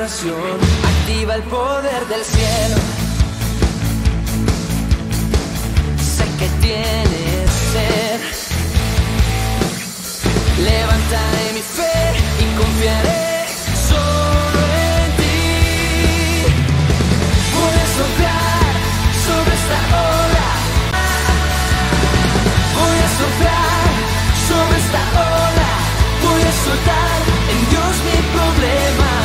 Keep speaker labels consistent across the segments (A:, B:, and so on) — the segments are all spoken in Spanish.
A: activa el poder del cielo. Sé que tienes ser Levantaré mi fe y confiaré solo en ti. Puedes soplar sobre esta ola. Voy a soplar sobre esta ola. Voy a soltar en Dios mi problema.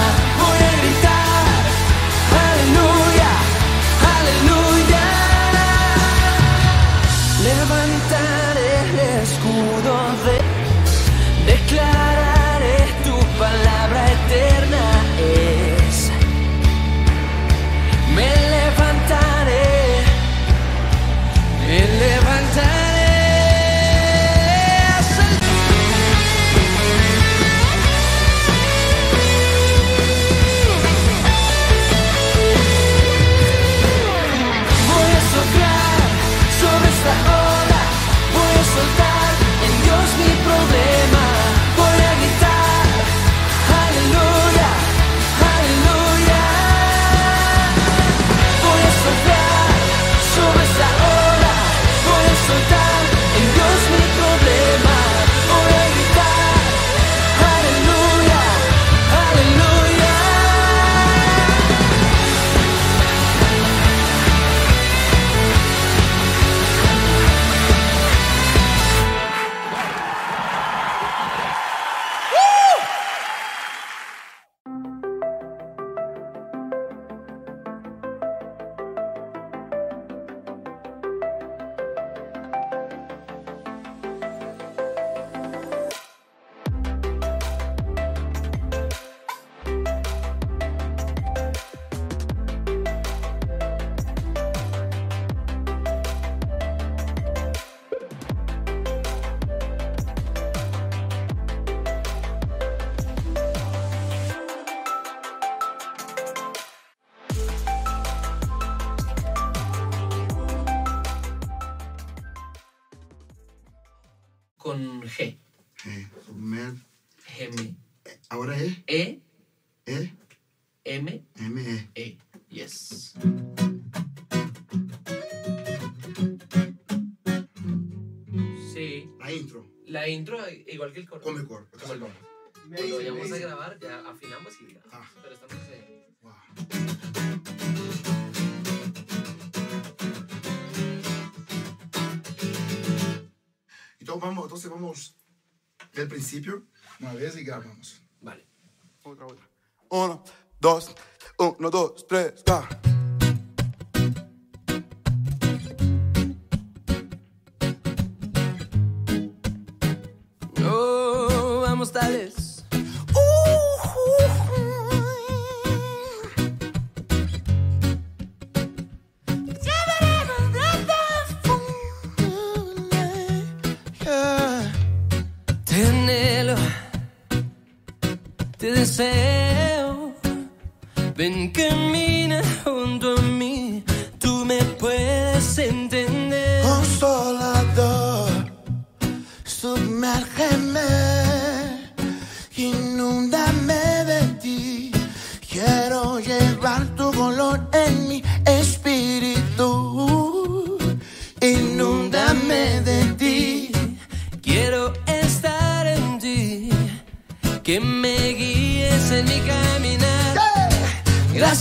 A: que el coro. Como el coro.
B: Pues,
A: Como el coro. Cuando vayamos a grabar, ya afinamos y diga.
B: Ah.
A: Pero estamos en.
B: Wow. Entonces vamos, entonces vamos del principio, una vez y grabamos.
A: Vale.
B: Otra, otra. Uno, dos, uno, dos, tres,
A: cuatro. That is.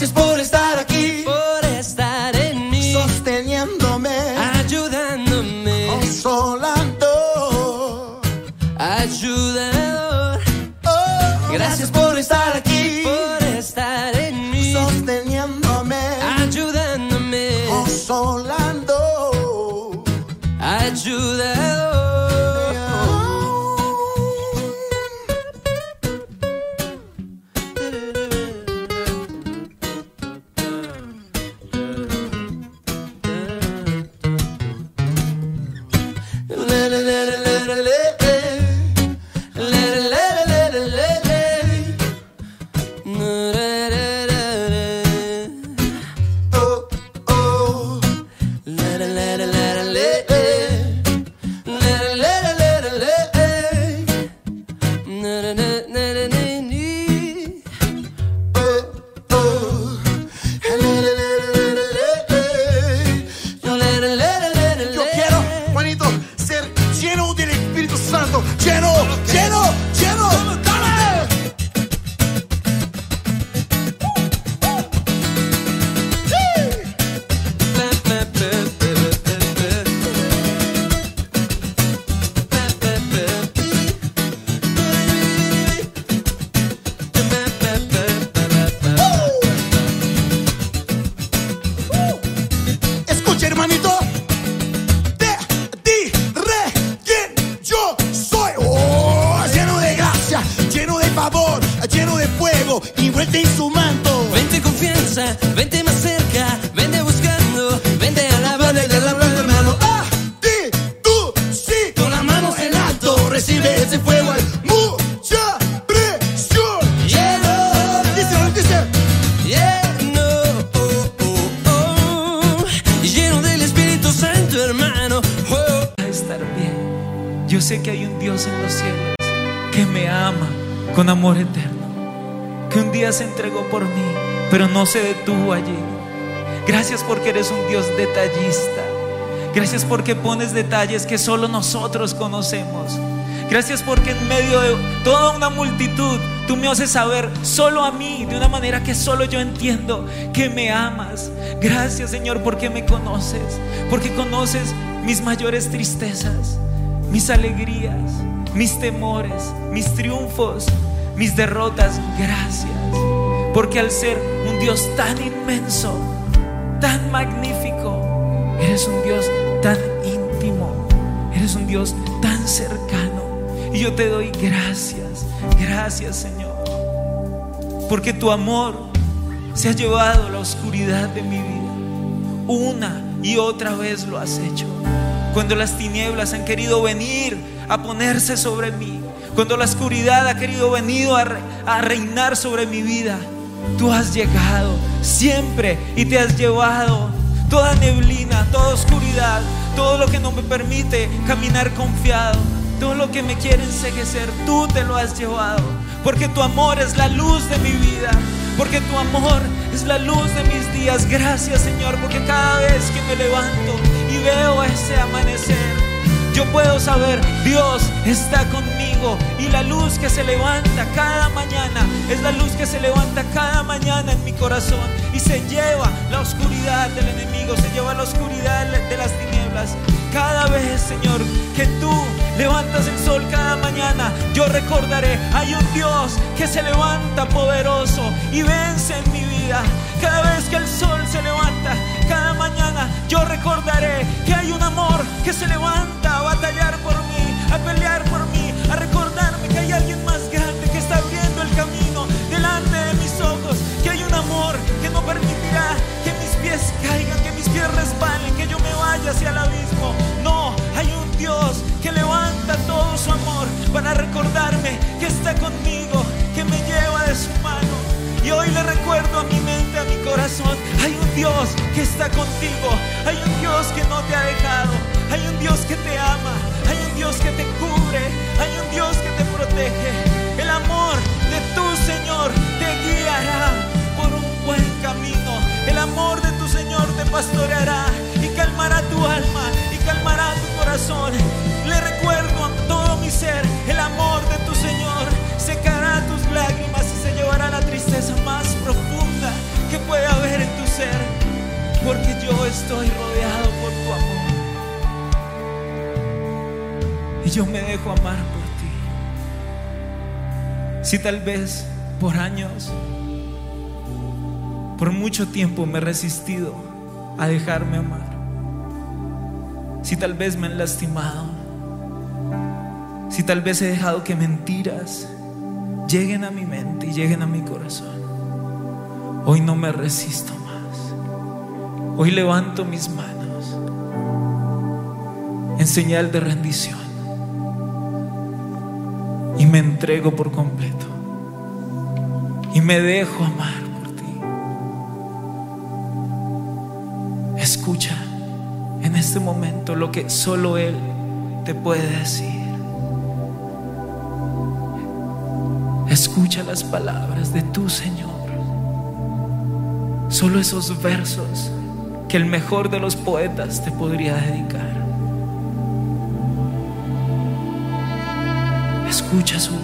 B: noches por
C: se detuvo allí. Gracias porque eres un Dios detallista. Gracias porque pones detalles que solo nosotros conocemos. Gracias porque en medio de toda una multitud tú me haces saber solo a mí, de una manera que solo yo entiendo que me amas. Gracias Señor porque me conoces, porque conoces mis mayores tristezas, mis alegrías, mis temores, mis triunfos, mis derrotas. Gracias. Porque al ser un Dios tan inmenso, tan magnífico, eres un Dios tan íntimo, eres un Dios tan cercano. Y yo te doy gracias, gracias Señor. Porque tu amor se ha llevado a la oscuridad de mi vida. Una y otra vez lo has hecho. Cuando las tinieblas han querido venir a ponerse sobre mí. Cuando la oscuridad ha querido venir a, re- a reinar sobre mi vida. Tú has llegado siempre y te has llevado toda neblina, toda oscuridad, todo lo que no me permite caminar confiado, todo lo que me quiere enseguecer, tú te lo has llevado. Porque tu amor es la luz de mi vida, porque tu amor es la luz de mis días. Gracias Señor, porque cada vez que me levanto y veo ese amanecer, yo puedo saber, Dios está conmigo y la luz que se levanta cada mañana es la luz que se levanta cada mañana en mi corazón y se lleva la oscuridad del enemigo, se lleva la oscuridad de las tinieblas. Cada vez, Señor, que tú levantas el sol cada mañana, yo recordaré, hay un Dios que se levanta poderoso y vence en mi vida. Cada vez que el sol se levanta, cada mañana, yo recordaré que hay un amor que se levanta a batallar por mí, a pelear hacia el abismo. No, hay un Dios que levanta todo su amor para recordarme que está conmigo, que me lleva de su mano. Y hoy le recuerdo a mi mente, a mi corazón, hay un Dios que está contigo, hay un Dios que no te ha dejado, hay un Dios que te ama, hay un Dios que te cubre, hay un Dios que te protege. El amor de tu Señor te guiará por un buen camino. El amor de tu Señor te pastoreará calmará tu alma y calmará tu corazón. Le recuerdo a todo mi ser, el amor de tu Señor secará tus lágrimas y se llevará la tristeza más profunda que puede haber en tu ser, porque yo estoy rodeado por tu amor. Y yo me dejo amar por ti. Si tal vez por años, por mucho tiempo me he resistido a dejarme amar. Si tal vez me han lastimado. Si tal vez he dejado que mentiras lleguen a mi mente y lleguen a mi corazón. Hoy no me resisto más. Hoy levanto mis manos en señal de rendición y me entrego por completo y me dejo amar por ti. Escucha este momento lo que solo Él te puede decir. Escucha las palabras de tu Señor. Solo esos versos que el mejor de los poetas te podría dedicar. Escucha su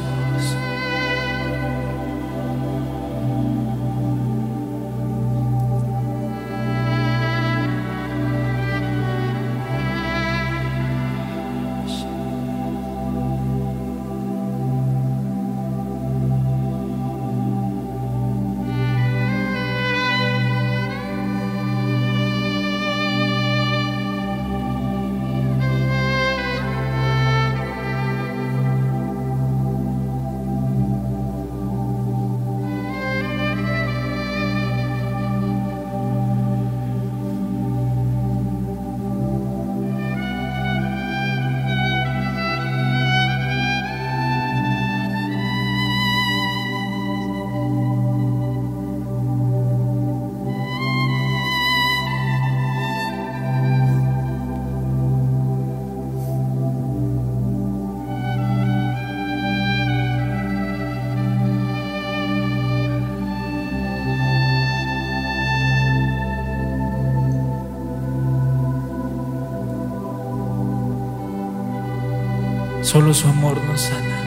C: Solo su amor nos sana.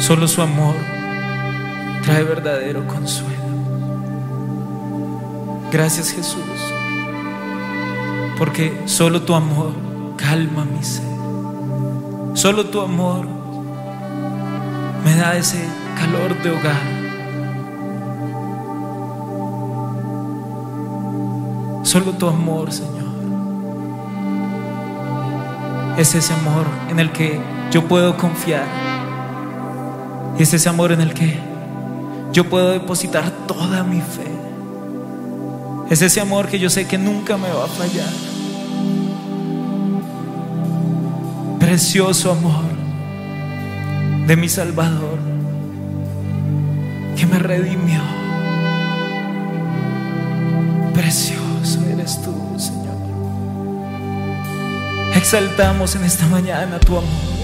C: Solo su amor trae verdadero consuelo. Gracias Jesús, porque solo tu amor calma mi sed. Solo tu amor me da ese calor de hogar. Solo tu amor, Señor. Es ese amor en el que yo puedo confiar. Es ese amor en el que yo puedo depositar toda mi fe. Es ese amor que yo sé que nunca me va a fallar. Precioso amor de mi Salvador que me redimió. Exaltamos en esta mañana tu amor.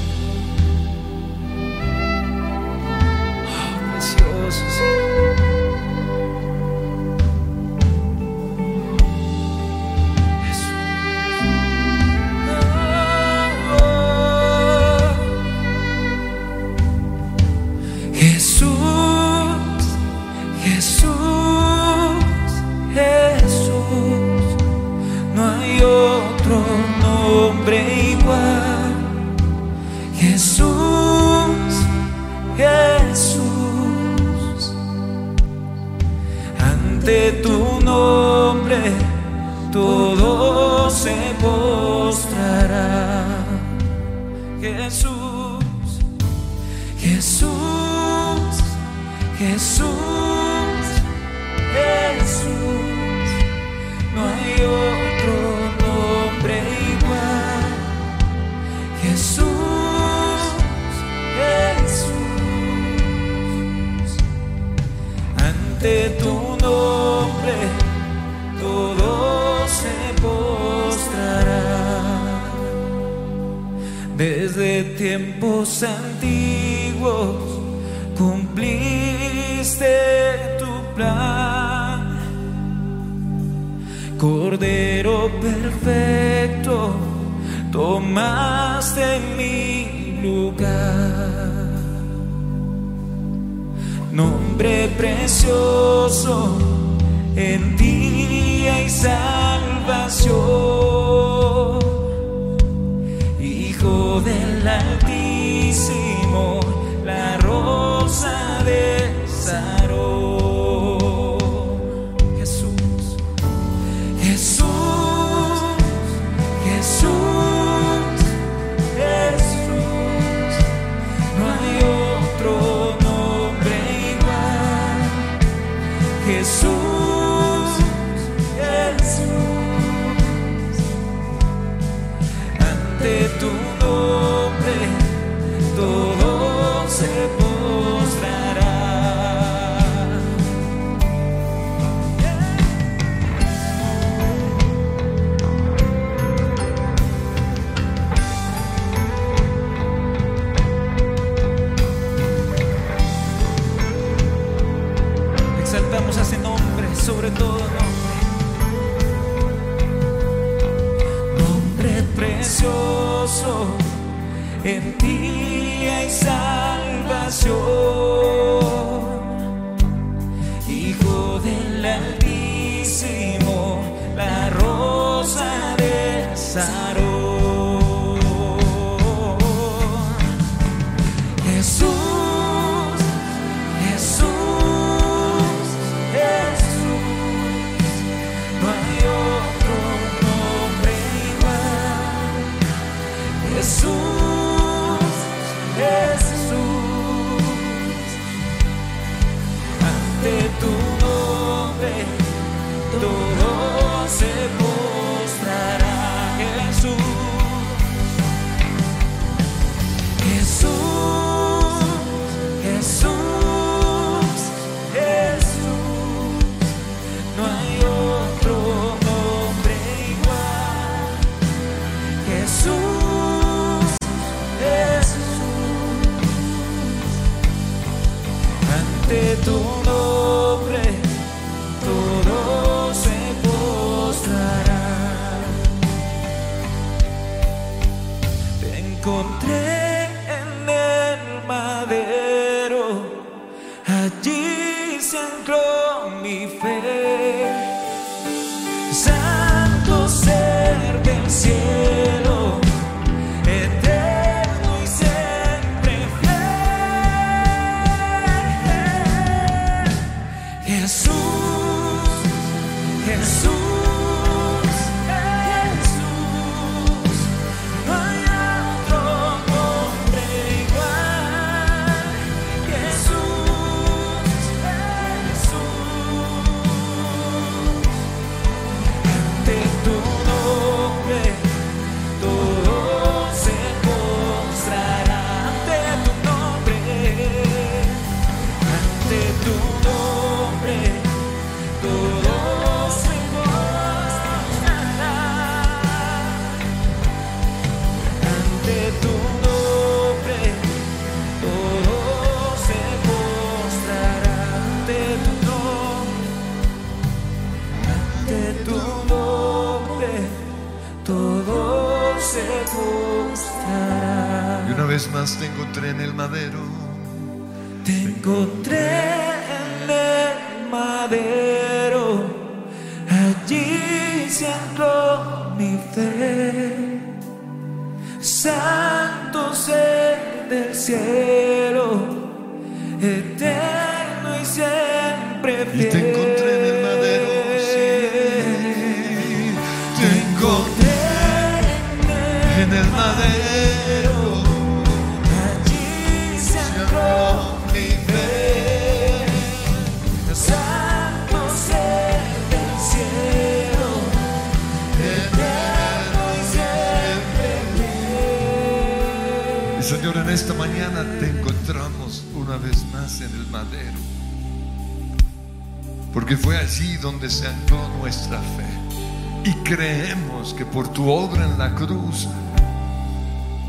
D: cruz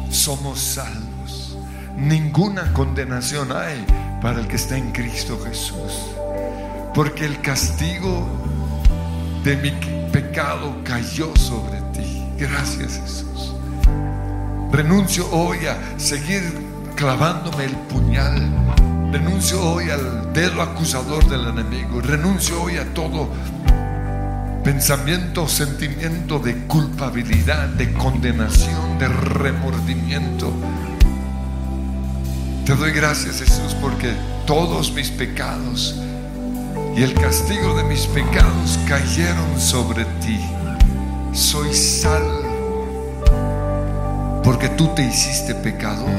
D: somos salvos. Ninguna condenación hay para el que está en Cristo Jesús. Porque el castigo de mi pecado cayó sobre ti. Gracias Jesús. Renuncio hoy a seguir clavándome el puñal. Renuncio hoy al dedo acusador del enemigo. Renuncio hoy a todo pensamiento, sentimiento de culpabilidad, de condenación, de remordimiento. Te doy gracias Jesús porque todos mis pecados y el castigo de mis pecados cayeron sobre ti. Soy salvo porque tú te hiciste pecador.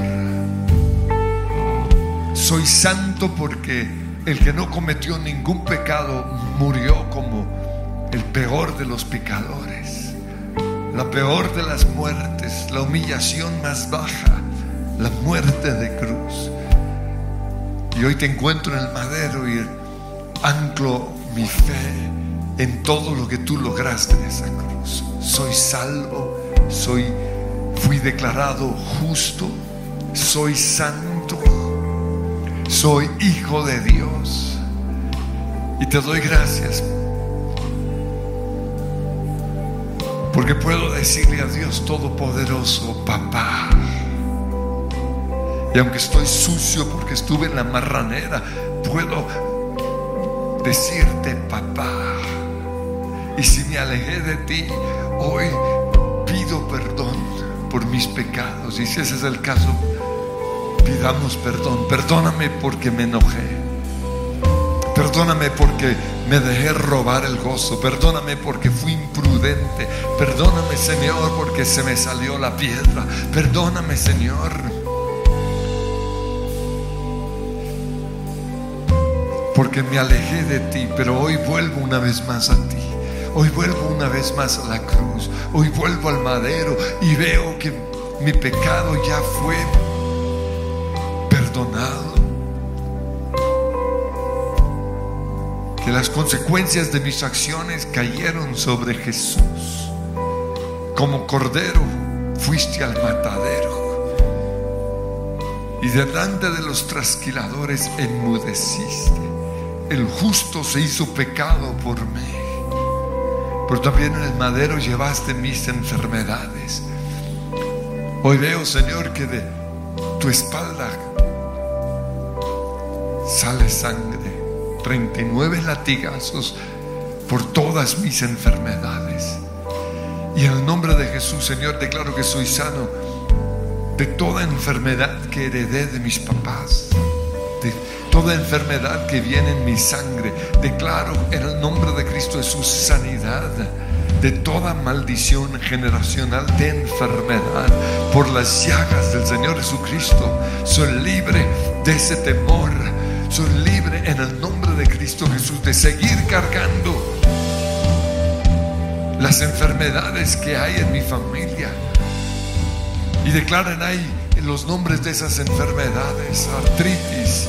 D: Soy santo porque el que no cometió ningún pecado murió como el peor de los pecadores, la peor de las muertes, la humillación más baja, la muerte de cruz. Y hoy te encuentro en el madero y anclo mi fe en todo lo que tú lograste en esa cruz. Soy salvo, soy fui declarado justo, soy santo, soy hijo de Dios. Y te doy gracias porque puedo decirle a Dios Todopoderoso, papá. Y aunque estoy sucio porque estuve en la marranera, puedo decirte, papá. Y si me alejé de ti, hoy pido perdón por mis pecados. Y si ese es el caso, pidamos perdón. Perdóname porque me enojé. Perdóname porque me dejé robar el gozo. Perdóname porque fui imprudente. Perdóname, Señor, porque se me salió la piedra. Perdóname, Señor. Porque me alejé de ti, pero hoy vuelvo una vez más a ti. Hoy vuelvo una vez más a la cruz. Hoy vuelvo al madero y veo que mi pecado ya fue perdonado. Que las consecuencias de mis acciones cayeron sobre Jesús. Como cordero fuiste al matadero. Y delante de los trasquiladores enmudeciste. El justo se hizo pecado por mí. Pero también en el madero llevaste mis enfermedades. Hoy veo, Señor, que de tu espalda sale sangre. 39 latigazos por todas mis enfermedades. Y en el nombre de Jesús, Señor, declaro que soy sano de toda enfermedad que heredé de mis papás, de toda enfermedad que viene en mi sangre. Declaro en el nombre de Cristo Jesús sanidad de toda maldición generacional de enfermedad por las llagas del Señor Jesucristo. Soy libre de ese temor. Soy libre en el nombre de Cristo Jesús de seguir cargando las enfermedades que hay en mi familia. Y declaren ahí los nombres de esas enfermedades, artritis,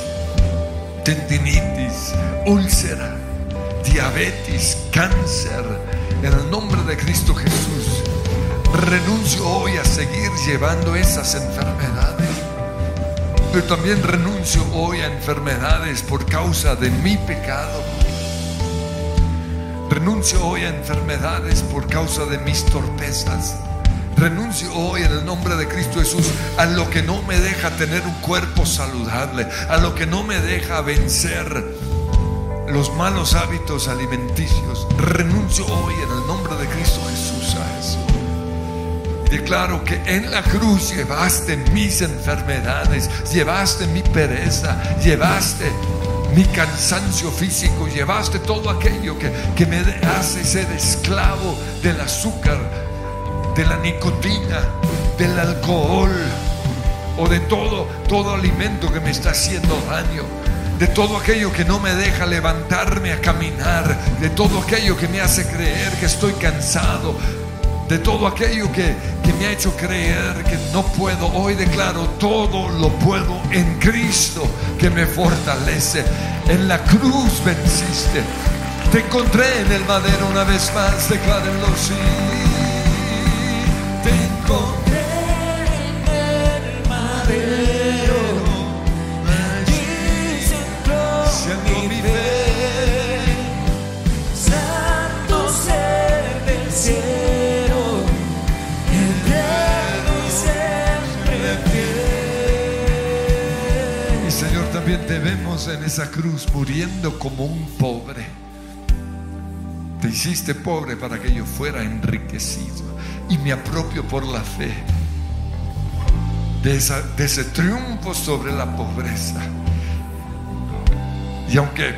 D: tendinitis, úlcera, diabetes, cáncer, en el nombre de Cristo Jesús. Renuncio hoy a seguir llevando esas enfermedades. Pero también renuncio hoy a enfermedades por causa de mi pecado. Renuncio hoy a enfermedades por causa de mis torpezas. Renuncio hoy en el nombre de Cristo Jesús a lo que no me deja tener un cuerpo saludable, a lo que no me deja vencer los malos hábitos alimenticios. Renuncio hoy en el nombre de Cristo Jesús. Declaro que en la cruz llevaste mis enfermedades, llevaste mi pereza, llevaste mi cansancio físico, llevaste todo aquello que, que me hace ser esclavo del azúcar, de la nicotina, del alcohol o de todo, todo alimento que me está haciendo daño de todo aquello que no me deja levantarme a caminar, de todo aquello que me hace creer que estoy cansado, de todo aquello que, que, me ha hecho creer que no puedo. Hoy declaro, todo lo puedo en Cristo que me fortalece. En la cruz venciste. Te encontré en el madero una vez más, declárenlo sí. Te encontré en esa cruz muriendo como un pobre. Te hiciste pobre para que yo fuera enriquecido. Y me apropio por la fe de ese triunfo sobre la pobreza. Y aunque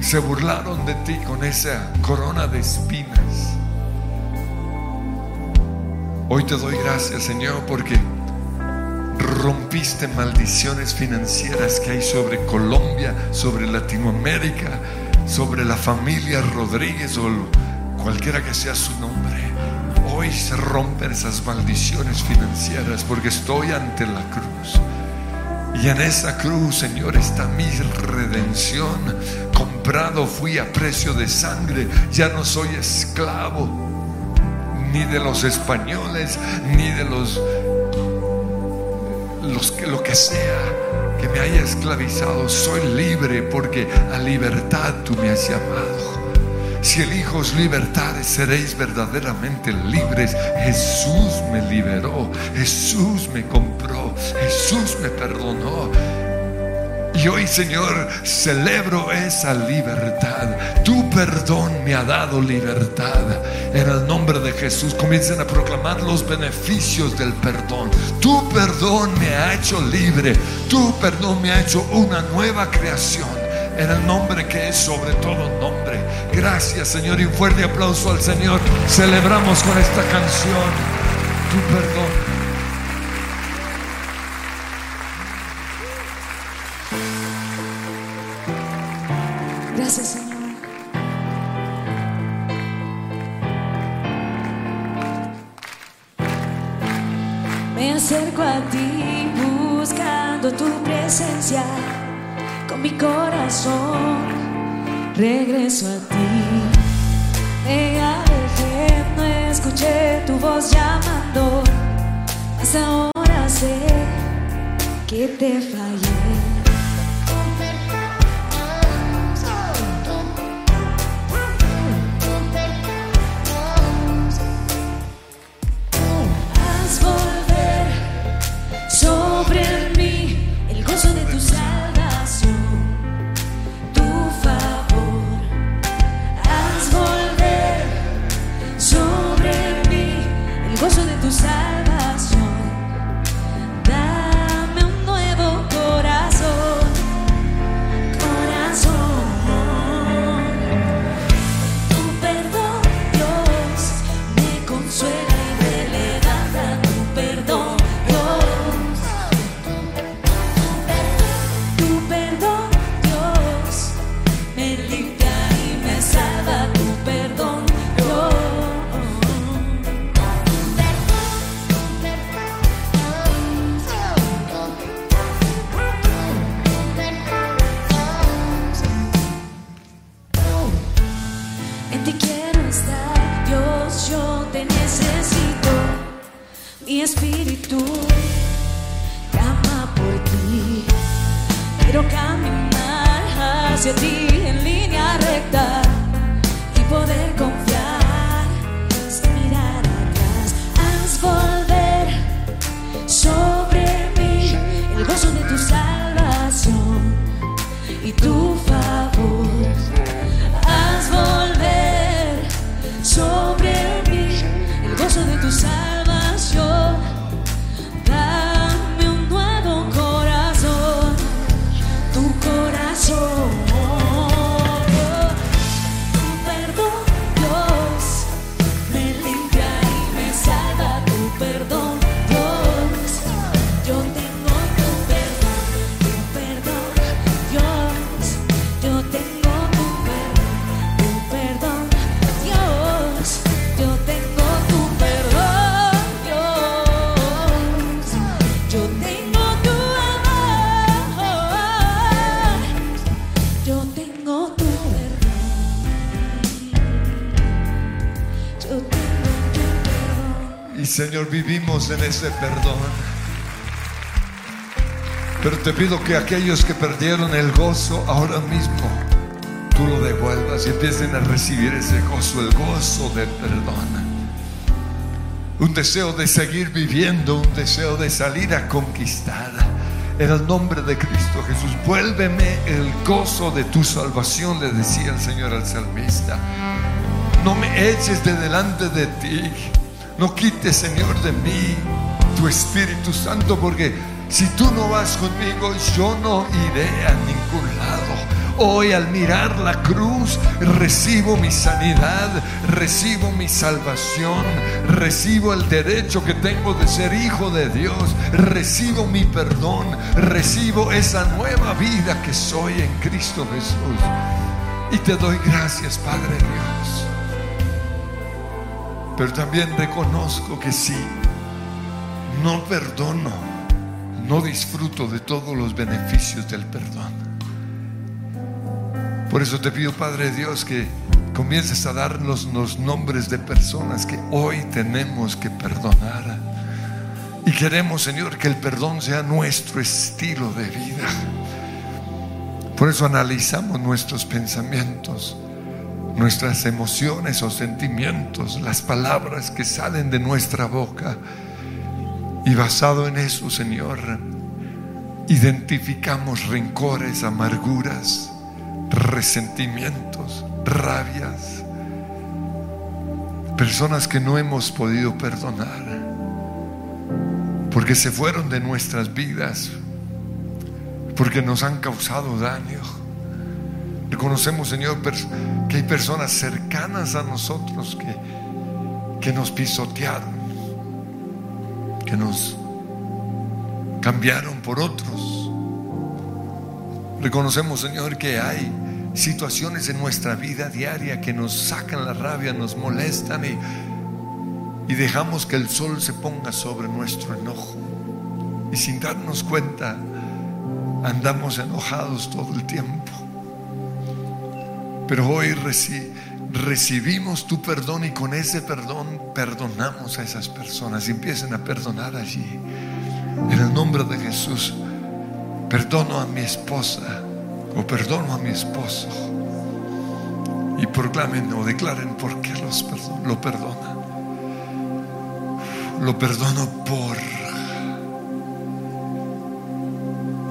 D: se burlaron de ti con esa corona de espinas, hoy te doy gracias, Señor, porque rompiste maldiciones financieras que hay sobre Colombia, sobre Latinoamérica, sobre la familia Rodríguez o cualquiera que sea su nombre. hoy se rompen esas maldiciones financieras porque estoy ante la cruz. Y en esa cruz, Señor, está mi redención. Comprado fui a precio de sangre. Ya no soy esclavo ni de los españoles, ni de los, que lo que sea que me haya esclavizado. Soy libre porque a libertad tú me has llamado. Si hijos libertades, seréis verdaderamente libres. Jesús me liberó, Jesús me compró, Jesús me perdonó. Y hoy, Señor, celebro esa libertad. Tu perdón me ha dado libertad. En el nombre de Jesús comiencen a proclamar los beneficios del perdón. Tu perdón me ha hecho libre. Tu perdón me ha hecho una nueva creación en el nombre que es sobre todo nombre. Gracias Señor y un fuerte aplauso al Señor. Celebramos con esta canción tu perdón.
E: Ahora sé que te fallé.
D: Señor, vivimos en ese perdón. Pero te pido que aquellos que perdieron el gozo ahora mismo, tú lo devuelvas y empiecen a recibir ese gozo, el gozo del perdón. Un deseo de seguir viviendo, un deseo de salir a conquistar. En el nombre de Cristo Jesús, vuélveme el gozo de tu salvación, le decía el Señor al salmista. No me eches de delante de ti no quites, Señor, de mí tu Espíritu Santo, porque si tú no vas conmigo, yo no iré a ningún lado. Hoy al mirar la cruz recibo mi sanidad, recibo mi salvación, recibo el derecho que tengo de ser hijo de Dios, recibo mi perdón, recibo esa nueva vida que soy en Cristo Jesús. Y te doy gracias, Padre Pero también reconozco que si no perdono, no disfruto de todos los beneficios del perdón. Por eso te pido, Padre Dios, que comiences a darnos los nombres de personas que hoy tenemos que perdonar. Y queremos, Señor, que el perdón sea nuestro estilo de vida. Por eso analizamos nuestros pensamientos, nuestras emociones o sentimientos, las palabras que salen de nuestra boca. Y basado en eso, Señor, identificamos rencores, amarguras, resentimientos, rabias, personas que no hemos podido perdonar, porque se fueron de nuestras vidas porque nos han causado daño. Reconocemos, Señor, que hay personas cercanas a nosotros que, que nos pisotearon, que nos cambiaron por otros. Reconocemos, Señor, que hay situaciones en nuestra vida diaria que nos sacan la rabia, nos molestan y, y dejamos que el sol se ponga sobre nuestro enojo. Y sin darnos cuenta, andamos enojados todo el tiempo. Pero hoy recibimos tu perdón y con ese perdón perdonamos a esas personas y empiecen a perdonar allí. En el nombre de Jesús, perdono a mi esposa o perdono a mi esposo. Y proclamen o declaren por qué los lo perdonan. Lo perdono por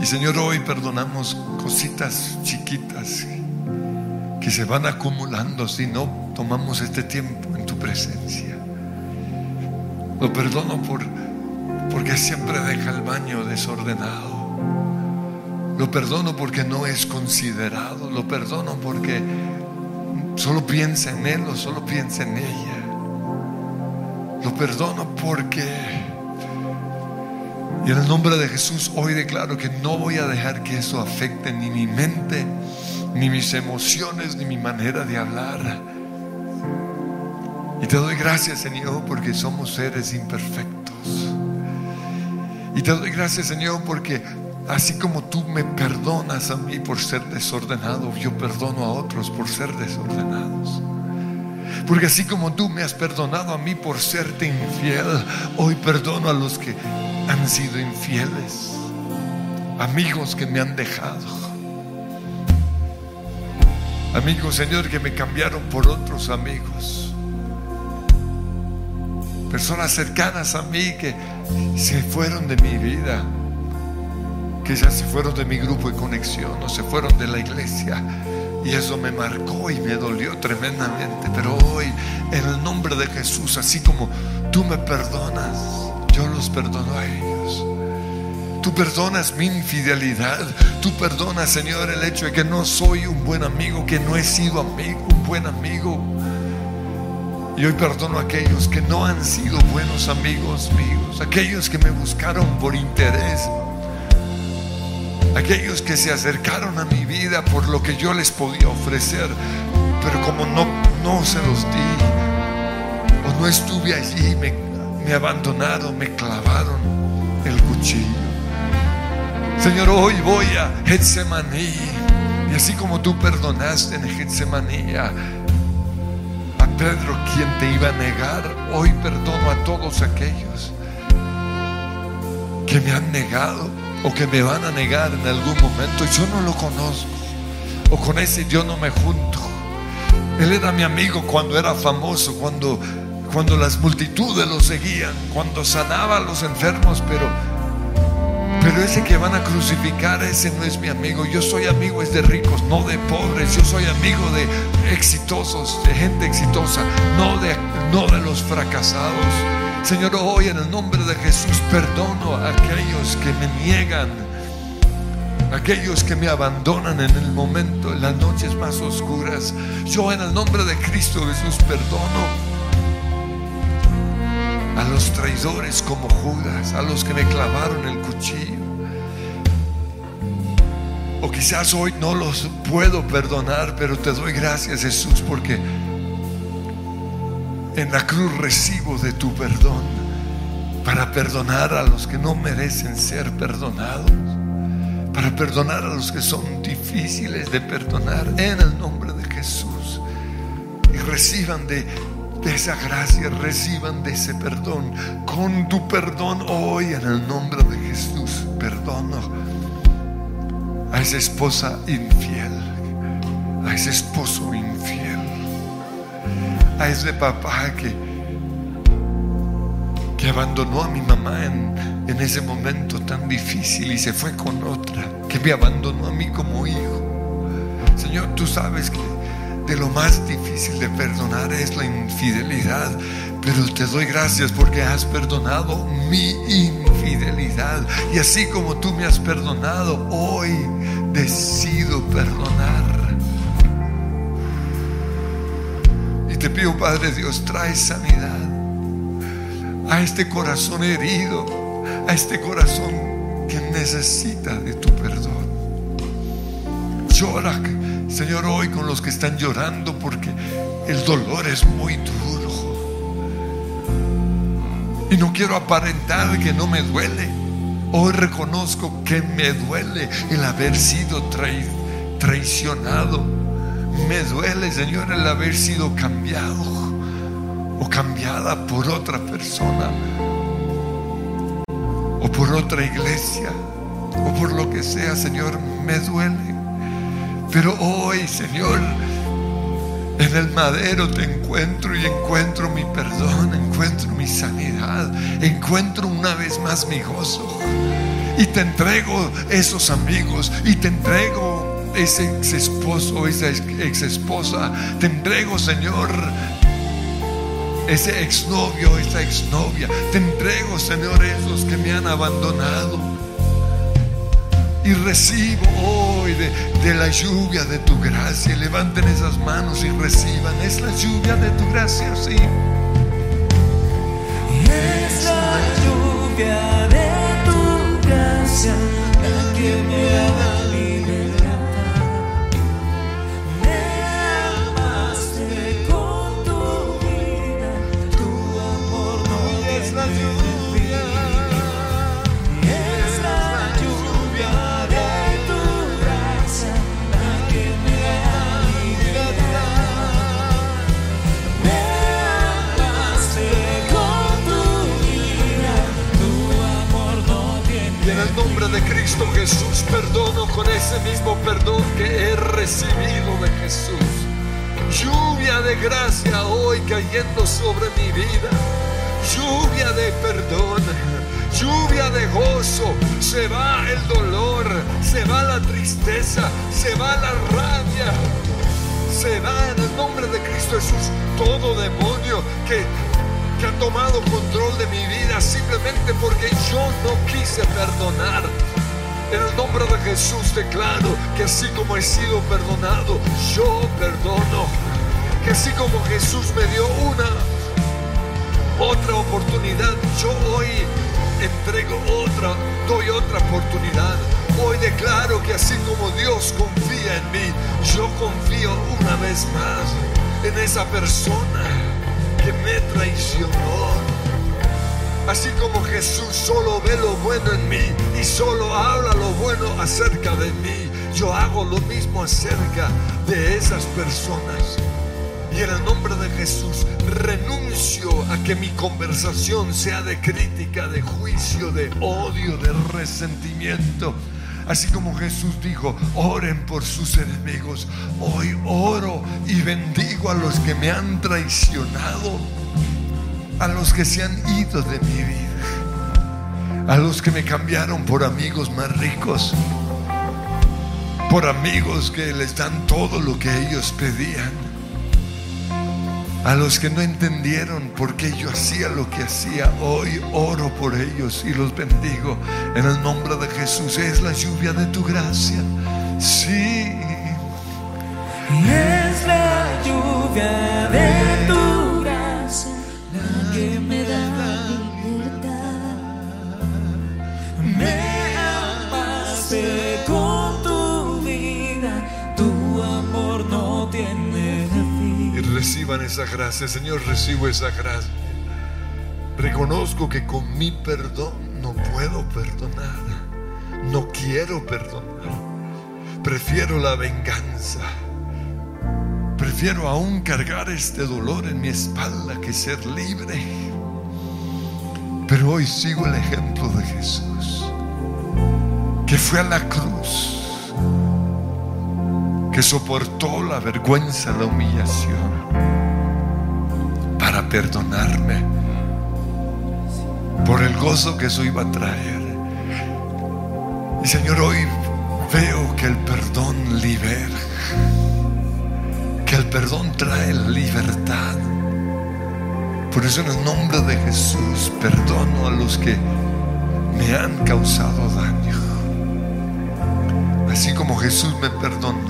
D: Y Señor, hoy perdonamos cositas chiquitas que se van acumulando si no tomamos este tiempo en tu presencia. Lo perdono por, porque siempre deja el baño desordenado. Lo perdono porque no es considerado. Lo perdono porque solo piensa en él o solo piensa en ella. Lo perdono porque y en el nombre de Jesús hoy declaro que no voy a dejar que eso afecte ni mi mente, ni mis emociones, ni mi manera de hablar. Y te doy gracias, Señor, porque somos seres imperfectos. Y te doy gracias, Señor, porque así como tú me perdonas a mí por ser desordenado, yo perdono a otros por ser desordenados. Porque así como tú me has perdonado a mí por serte infiel, hoy perdono a los que han sido infieles, amigos que me han dejado, amigos, Señor, que me cambiaron por otros amigos, personas cercanas a mí que se fueron de mi vida, que ya se fueron de mi grupo de conexión o se fueron de la iglesia. Y eso me marcó y me dolió tremendamente. Pero hoy, en el nombre de Jesús, así como tú me perdonas, yo los perdono a ellos. Tú perdonas mi infidelidad. Tú perdonas, Señor, el hecho de que no soy un buen amigo, que no he sido amigo, un buen amigo. Y hoy perdono a aquellos que no han sido buenos amigos míos, aquellos que me buscaron por interés, aquellos que se acercaron a mi vida por lo que yo les podía ofrecer, pero como no, no se los di o no estuve allí, me me abandonaron, me clavaron el cuchillo. Señor, hoy voy a Getsemaní. Y así como tú perdonaste en Getsemaní a, Pedro, quien te iba a negar, hoy perdono a todos aquellos que me han negado o que me van a negar en algún momento. Yo no lo conozco. O con ese yo no me junto. Él era mi amigo cuando era famoso, cuando cuando las multitudes lo seguían, cuando sanaba a los enfermos, pero pero ese que van a crucificar, ese no es mi amigo. Yo soy amigo de ricos, no de pobres. Yo soy amigo de exitosos, de gente exitosa, no de, no de los fracasados. Señor, hoy en el nombre de Jesús perdono a aquellos que me niegan, aquellos que me abandonan en el momento, en las noches más oscuras. Yo en el nombre de Cristo Jesús perdono a los traidores como Judas, a los que me clavaron el cuchillo. O quizás hoy no los puedo perdonar, pero te doy gracias Jesús porque En la cruz recibo de tu perdón para perdonar a los que no merecen ser perdonados, para perdonar a los que son difíciles de perdonar en el nombre de Jesús. Y reciban de, de esa gracia, reciban de ese perdón. Con tu perdón hoy en el nombre de Jesús, perdono a esa esposa infiel, a ese esposo infiel, a ese papá que, que abandonó a mi mamá en, en ese momento tan difícil y se fue con otra, que me abandonó a mí como hijo. Señor, tú sabes que de lo más difícil de perdonar es la infidelidad, pero te doy gracias porque has perdonado mi infidelidad. Y así como tú me has perdonado, hoy decido perdonar. Y te pido, Padre Dios, trae sanidad a este corazón herido, a este corazón que necesita de tu perdón. Llora, Señor, hoy con los que están llorando porque el dolor es muy duro. Y no quiero aparentar que no me duele. Hoy reconozco que me duele el haber sido trai- traicionado. Me duele, Señor, el haber sido cambiado o cambiada por otra persona o por otra iglesia o por lo que sea, Señor, me duele. Pero hoy, Señor, en el madero te encuentro y encuentro mi perdón, encuentro mi sanidad, encuentro una vez más mi gozo. Y te entrego esos amigos y te entrego ese ex esposo, esa ex esposa. Te entrego, Señor, ese exnovio, esa exnovia. Te entrego, Señor, esos que me han abandonado. Y recibo hoy de, la lluvia de tu gracia. Levanten esas manos y reciban. Es la lluvia de tu gracia, sí.
C: Es la lluvia de tu gracia que me da de
D: Cristo Jesús perdono con ese mismo perdón que he recibido de Jesús. Lluvia de gracia hoy cayendo sobre mi vida. Lluvia de perdón. Lluvia de gozo. Se va el dolor. Se va la tristeza. Se va la rabia. Se va en el nombre de Cristo Jesús todo demonio que ha tomado control de mi vida simplemente porque yo no quise perdonar. En el nombre de Jesús declaro que así como he sido perdonado, yo perdono. Que así como Jesús me dio una otra oportunidad, yo hoy entrego otra, doy otra oportunidad. Hoy declaro que así como Dios confía en mí, yo confío una vez más en esa persona me traicionó. Así como Jesús solo ve lo bueno en mí y solo habla lo bueno acerca de mí, yo hago lo mismo acerca de esas personas. Y en el nombre de Jesús renuncio a que mi conversación sea de crítica, de juicio, de odio, de resentimiento. Así como Jesús dijo, oren por sus enemigos. Hoy oro y bendigo a los que me han traicionado, a los que se han ido de mi vida, a los que me cambiaron por amigos más ricos, por amigos que les dan todo lo que ellos pedían a los que no entendieron por qué yo hacía lo que hacía, hoy oro por ellos y los bendigo. En el nombre de Jesús es la lluvia de tu gracia. Sí,
C: es la lluvia de
D: Reciban esa gracia, Señor, recibo esa gracia. Reconozco que con mi perdón no puedo perdonar, no quiero perdonar, prefiero la venganza. Prefiero aún cargar este dolor en mi espalda que ser libre. Pero hoy sigo el ejemplo de Jesús, que fue a la cruz, que soportó la vergüenza, la humillación, para perdonarme por el gozo que eso iba a traer. Y Señor, hoy veo que el perdón libera, que el perdón trae libertad. Por eso en el nombre de Jesús perdono a los que me han causado daño. Así como Jesús me perdonó,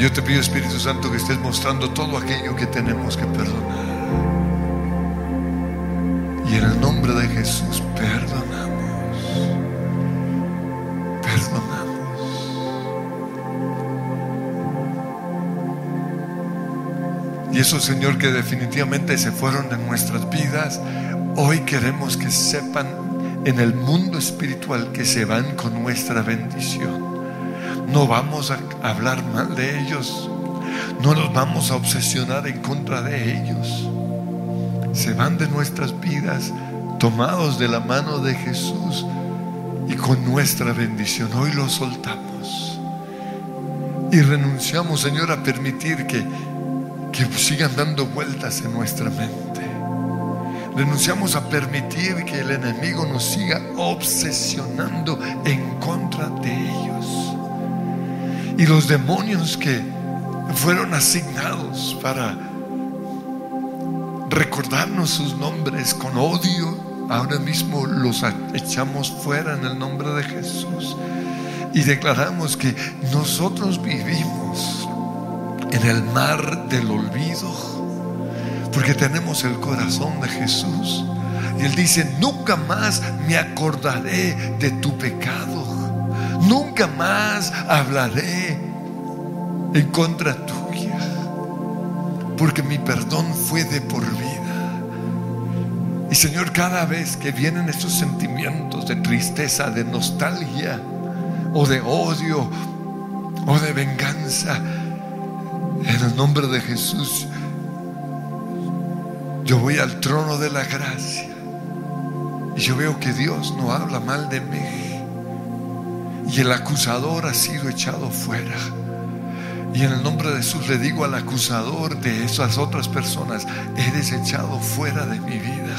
D: Yo te pido Espíritu Santo que estés mostrando todo aquello que tenemos que perdonar. Y en el nombre de Jesús perdonamos. Perdonamos. Y esos, Señor, que definitivamente se fueron de nuestras vidas, hoy queremos que sepan en el mundo espiritual que se van con nuestra bendición. No vamos a hablar mal de ellos. No nos vamos a obsesionar en contra de ellos. Se van de nuestras vidas tomados de la mano de Jesús y con nuestra bendición. Hoy los soltamos. Y renunciamos, Señor, a permitir que, que sigan dando vueltas en nuestra mente. Renunciamos a permitir que el enemigo nos siga obsesionando en contra de ellos. Y los demonios que fueron asignados para recordarnos sus nombres con odio, ahora mismo los echamos fuera en el nombre de Jesús. Y declaramos que nosotros vivimos en el mar del olvido, porque tenemos el corazón de Jesús. Y Él dice, nunca más me acordaré de tu pecado. Nunca más hablaré en contra tuya, porque mi perdón fue de por vida. Y Señor, cada vez que vienen estos sentimientos de tristeza, de nostalgia, o de odio, o de venganza, en el nombre de Jesús, yo voy al trono de la gracia y yo veo que Dios no habla mal de mí y el acusador ha sido echado fuera. Y en el nombre de Jesús le digo al acusador de esas otras personas, eres echado fuera de mi vida,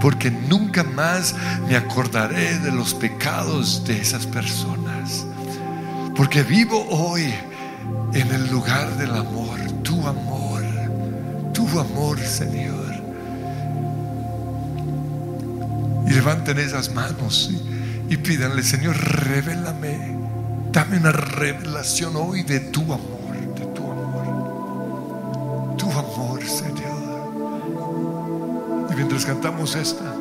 D: porque nunca más me acordaré de los pecados de esas personas, porque vivo hoy en el lugar del amor, tu amor, tu amor, Señor. Y levanten esas manos y, y pídanle, Señor, revélame, dame una revelación hoy de tu amor, de tu amor, tu amor, Señor. Y mientras cantamos esta,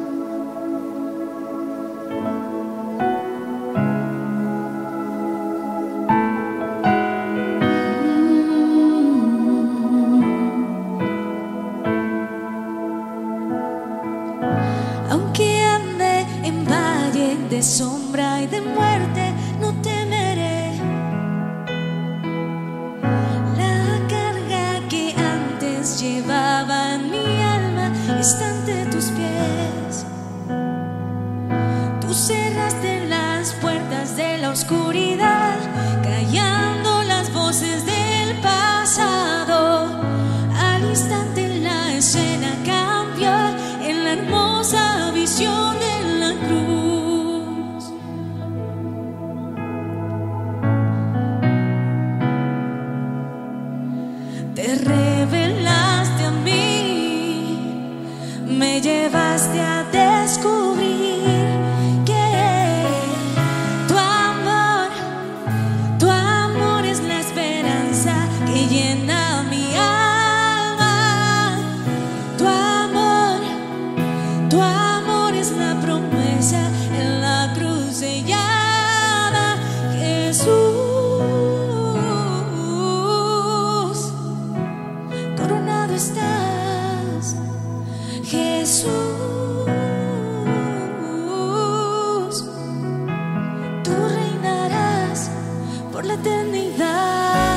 E: 等你来。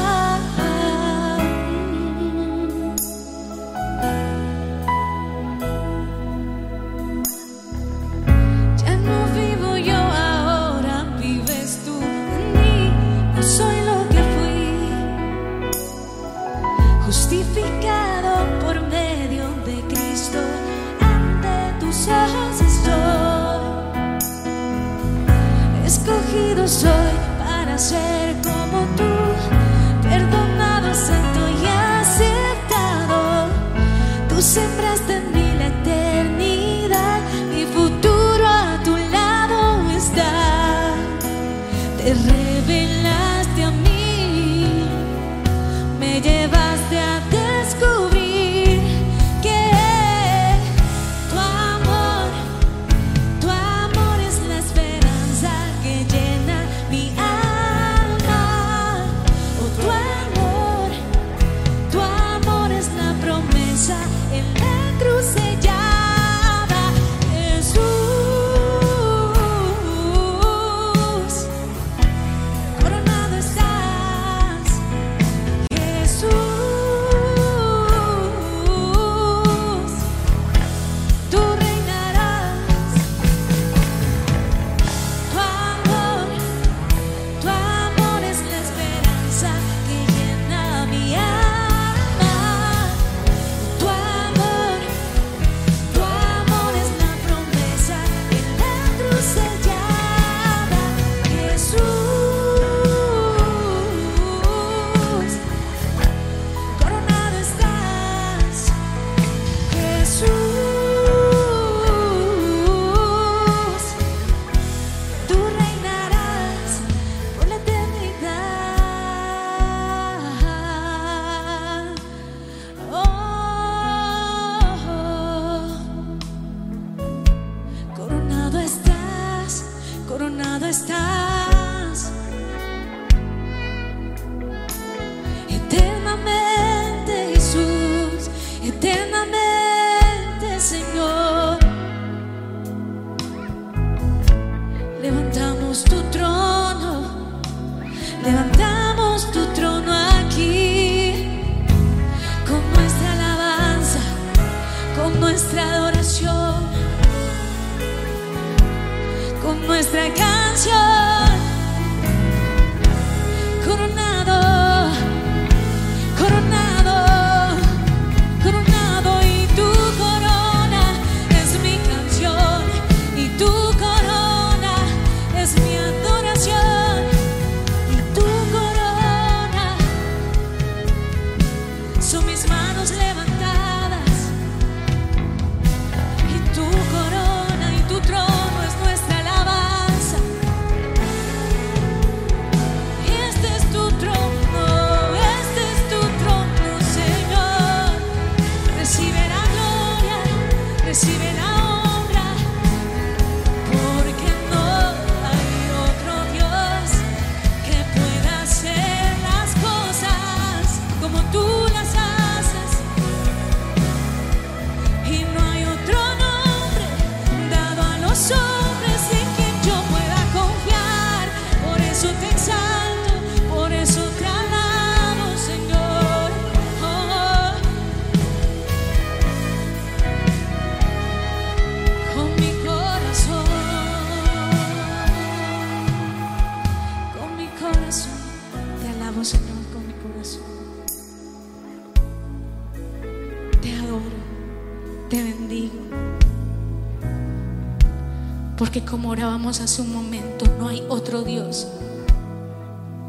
E: cantábamos hace un momento, no hay otro Dios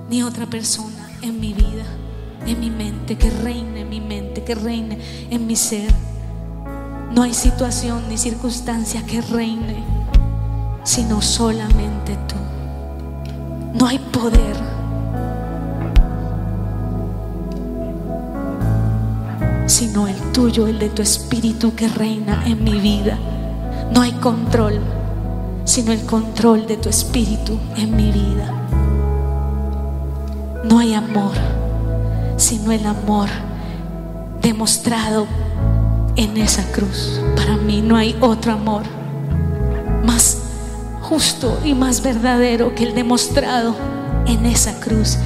E: ni otra persona en mi vida, en mi mente, que reine en mi mente, que reine en mi ser. No hay situación ni circunstancia que reine, sino solamente tú. No hay poder. sino el tuyo, el de tu espíritu que reina en mi vida. No hay control, sino el control de tu espíritu en mi vida. No hay amor, sino el amor demostrado en esa cruz. Para mí no hay otro amor más justo y más verdadero que el demostrado en esa cruz.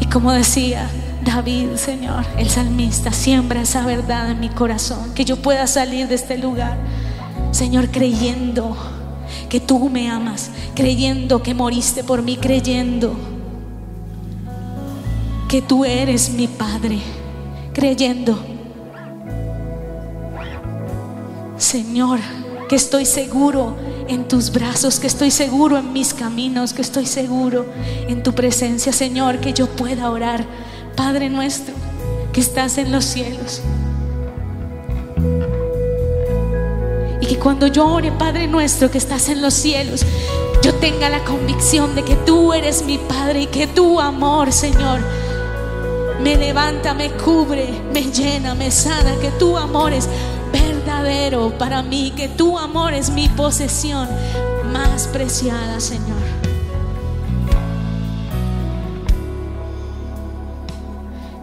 E: Y como decía David, Señor, el salmista, siembra esa verdad en mi corazón, que yo pueda salir de este lugar, Señor, creyendo que tú me amas, creyendo que moriste por mí, creyendo que tú eres mi Padre, creyendo, Señor, que estoy seguro en tus brazos, que estoy seguro en mis caminos, que estoy seguro en tu presencia, Señor, que yo pueda orar, Padre nuestro, que estás en los cielos. Que cuando yo ore, Padre nuestro, que estás en los cielos, yo tenga la convicción de que tú eres mi Padre y que tu amor, Señor, me levanta, me cubre, me llena, me sana, que tu amor es verdadero para mí, que tu amor es mi posesión más preciada, Señor.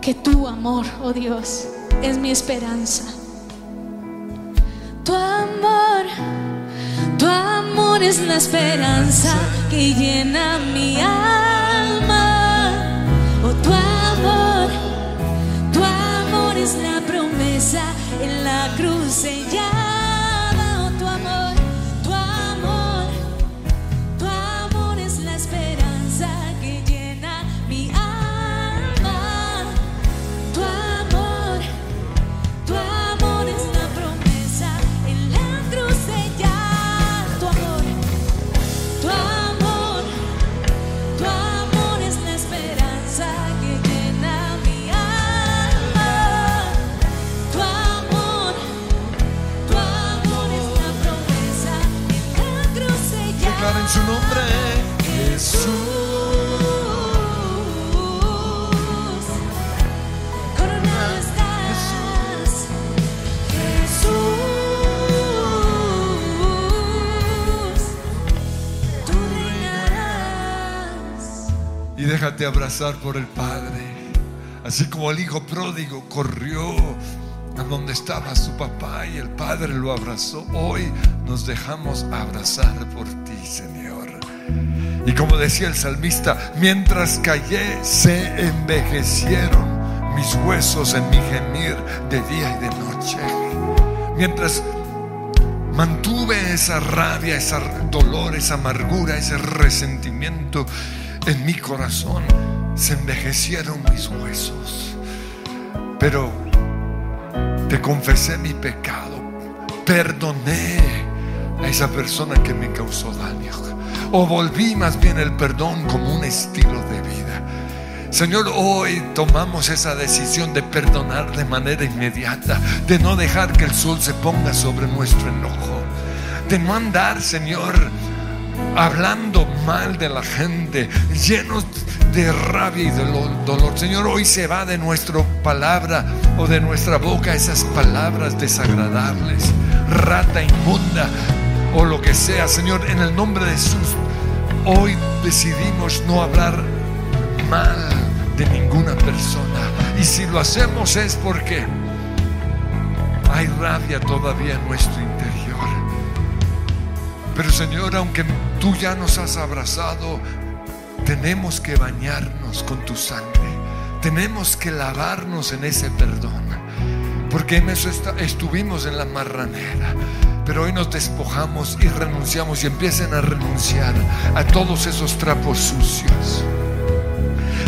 E: Que tu amor, oh Dios, es mi esperanza. Tu amor, tu amor es la esperanza que llena mi alma. Oh, tu amor, tu amor es la promesa en la cruz sellada.
D: Déjate abrazar por el Padre. Así como el hijo pródigo corrió a donde estaba su papá y el Padre lo abrazó. Hoy nos dejamos abrazar por ti, Señor. Y como decía el salmista, mientras callé se envejecieron mis huesos en mi gemir de día y de noche. Mientras mantuve esa rabia, ese dolor, esa amargura, ese resentimiento en mi corazón, se envejecieron mis huesos. Pero te confesé mi pecado, perdoné a esa persona que me causó daño, o volví más bien el perdón como un estilo de vida. Señor, hoy tomamos esa decisión de perdonar de manera inmediata, de no dejar que el sol se ponga sobre nuestro enojo, de no andar, Señor, hablando mal de la gente, llenos de rabia y de lo- dolor. Señor, hoy se va de nuestra palabra o de nuestra boca esas palabras desagradables, rata inmunda o lo que sea. Señor, en el nombre de Jesús, hoy decidimos no hablar mal de ninguna persona. Y si lo hacemos es porque hay rabia todavía en nuestro interior. Pero Señor, aunque tú ya nos has abrazado, tenemos que bañarnos con tu sangre. Tenemos que lavarnos en ese perdón. Porque en eso estuvimos en la marranera. Pero hoy nos despojamos y renunciamos y empiecen a renunciar a todos esos trapos sucios.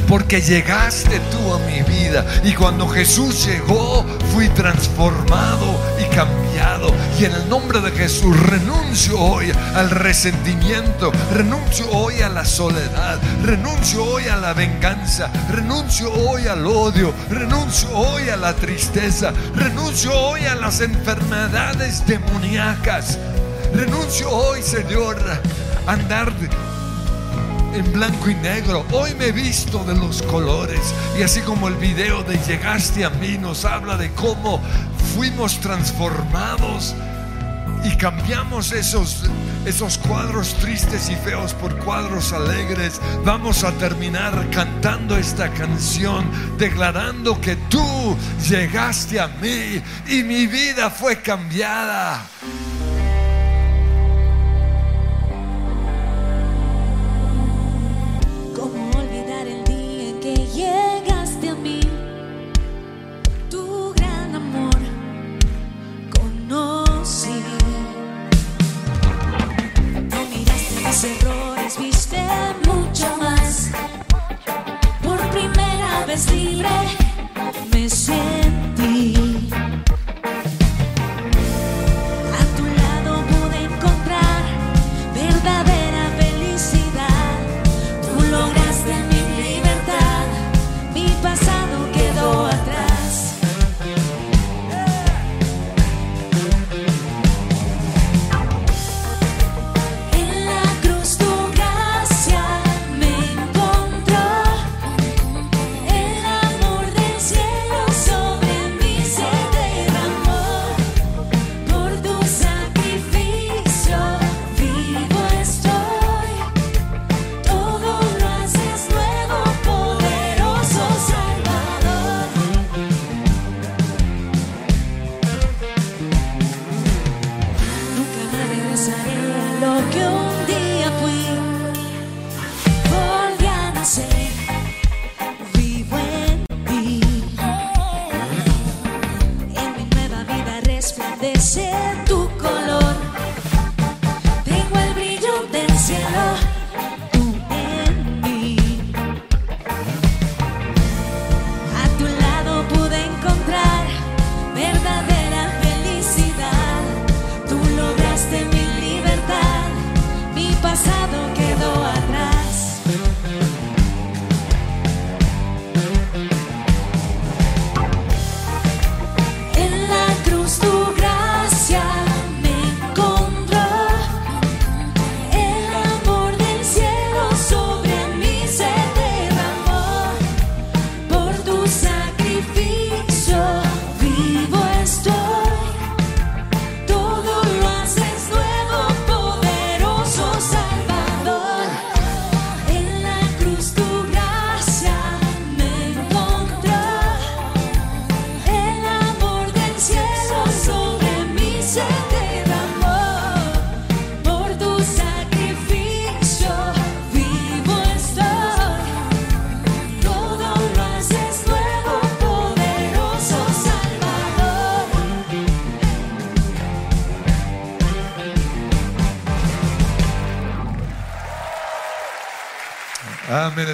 D: Porque llegaste tú a mi vida y cuando Jesús llegó fui transformado y cambiado. Y en el nombre de Jesús renuncio hoy al resentimiento, renuncio hoy a la soledad, renuncio hoy a la venganza, renuncio hoy al odio, renuncio hoy a la tristeza, renuncio hoy a las enfermedades demoníacas. Renuncio hoy, Señor, a andar en blanco y negro. Hoy me he visto de los colores. Y así como el video de Llegaste a mí nos habla de cómo fuimos transformados y cambiamos esos, esos cuadros tristes y feos por cuadros alegres, vamos a terminar cantando esta canción, declarando que tú llegaste a mí y mi vida fue cambiada.
E: Me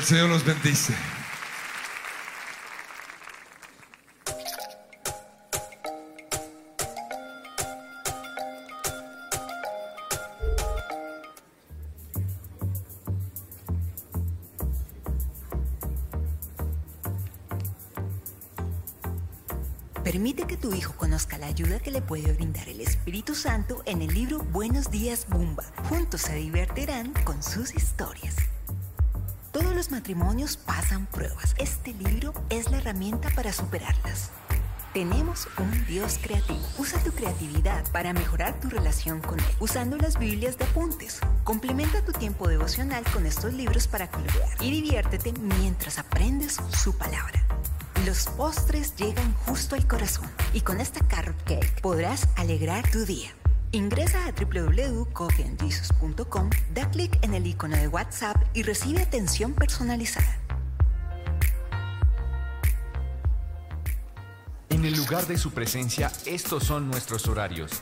D: Señor los bendice.
F: Permite que tu hijo conozca la ayuda que le puede brindar el Espíritu Santo en el libro Buenos días Bumba. Juntos se divertirán con sus historias. Matrimonios pasan pruebas. Este libro es la herramienta para superarlas. Tenemos un Dios creativo. Usa tu creatividad para mejorar tu relación con Él, usando las Biblias de apuntes. Complementa tu tiempo devocional con estos libros para colorear y diviértete mientras aprendes su palabra. Los postres llegan justo al corazón y con esta carrot cake podrás alegrar tu día. Ingresa a www.coffeeandjesus.com, da clic en el icono de WhatsApp y recibe atención personalizada.
G: En el lugar de su presencia, estos son nuestros horarios.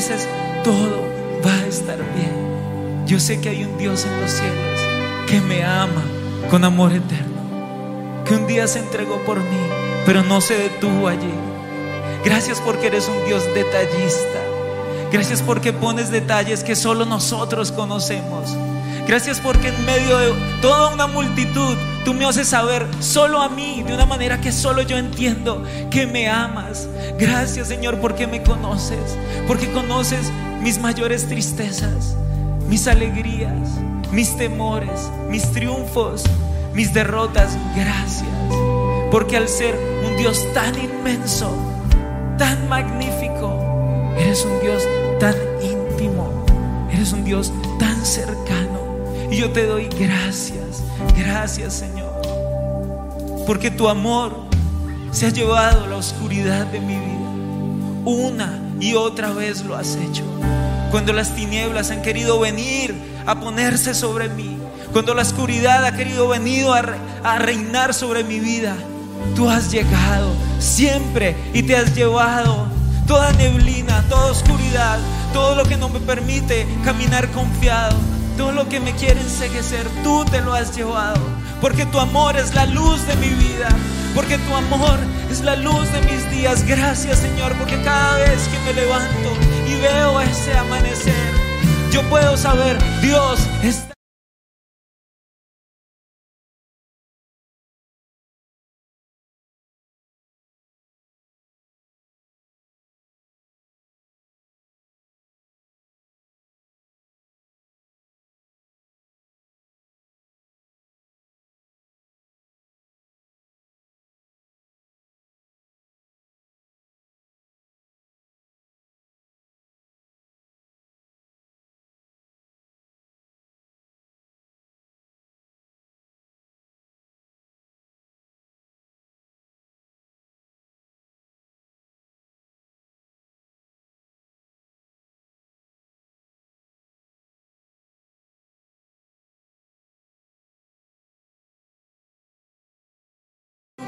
C: Dices, todo va a estar bien. Yo sé que hay un Dios en los cielos que me ama con amor eterno, que un día se entregó por mí, pero no se detuvo allí. Gracias porque eres un Dios detallista. Gracias porque pones detalles que solo nosotros conocemos. Gracias porque en medio de toda una multitud tú me haces saber solo a mí, de una manera que solo yo entiendo que me amas. Gracias Señor porque me conoces, porque conoces mis mayores tristezas, mis alegrías, mis temores, mis triunfos, mis derrotas. Gracias. Porque al ser un Dios tan inmenso, tan magnífico, eres un Dios tan íntimo, eres un Dios tan cercano. Y yo te doy gracias, gracias Señor. Porque tu amor se ha llevado a la oscuridad de mi vida. Una y otra vez lo has hecho. Cuando las tinieblas han querido venir a ponerse sobre mí. Cuando la oscuridad ha querido venir a, a reinar sobre mi vida. Tú has llegado siempre y te has llevado toda neblina, toda oscuridad, todo lo que no me permite caminar confiado todo lo que me quiere enseguecer, tú te lo has llevado. Porque tu amor es la luz de mi vida. Porque tu amor es la luz de mis días. Gracias Señor, porque cada vez que me levanto y veo ese amanecer, yo puedo saber, Dios está...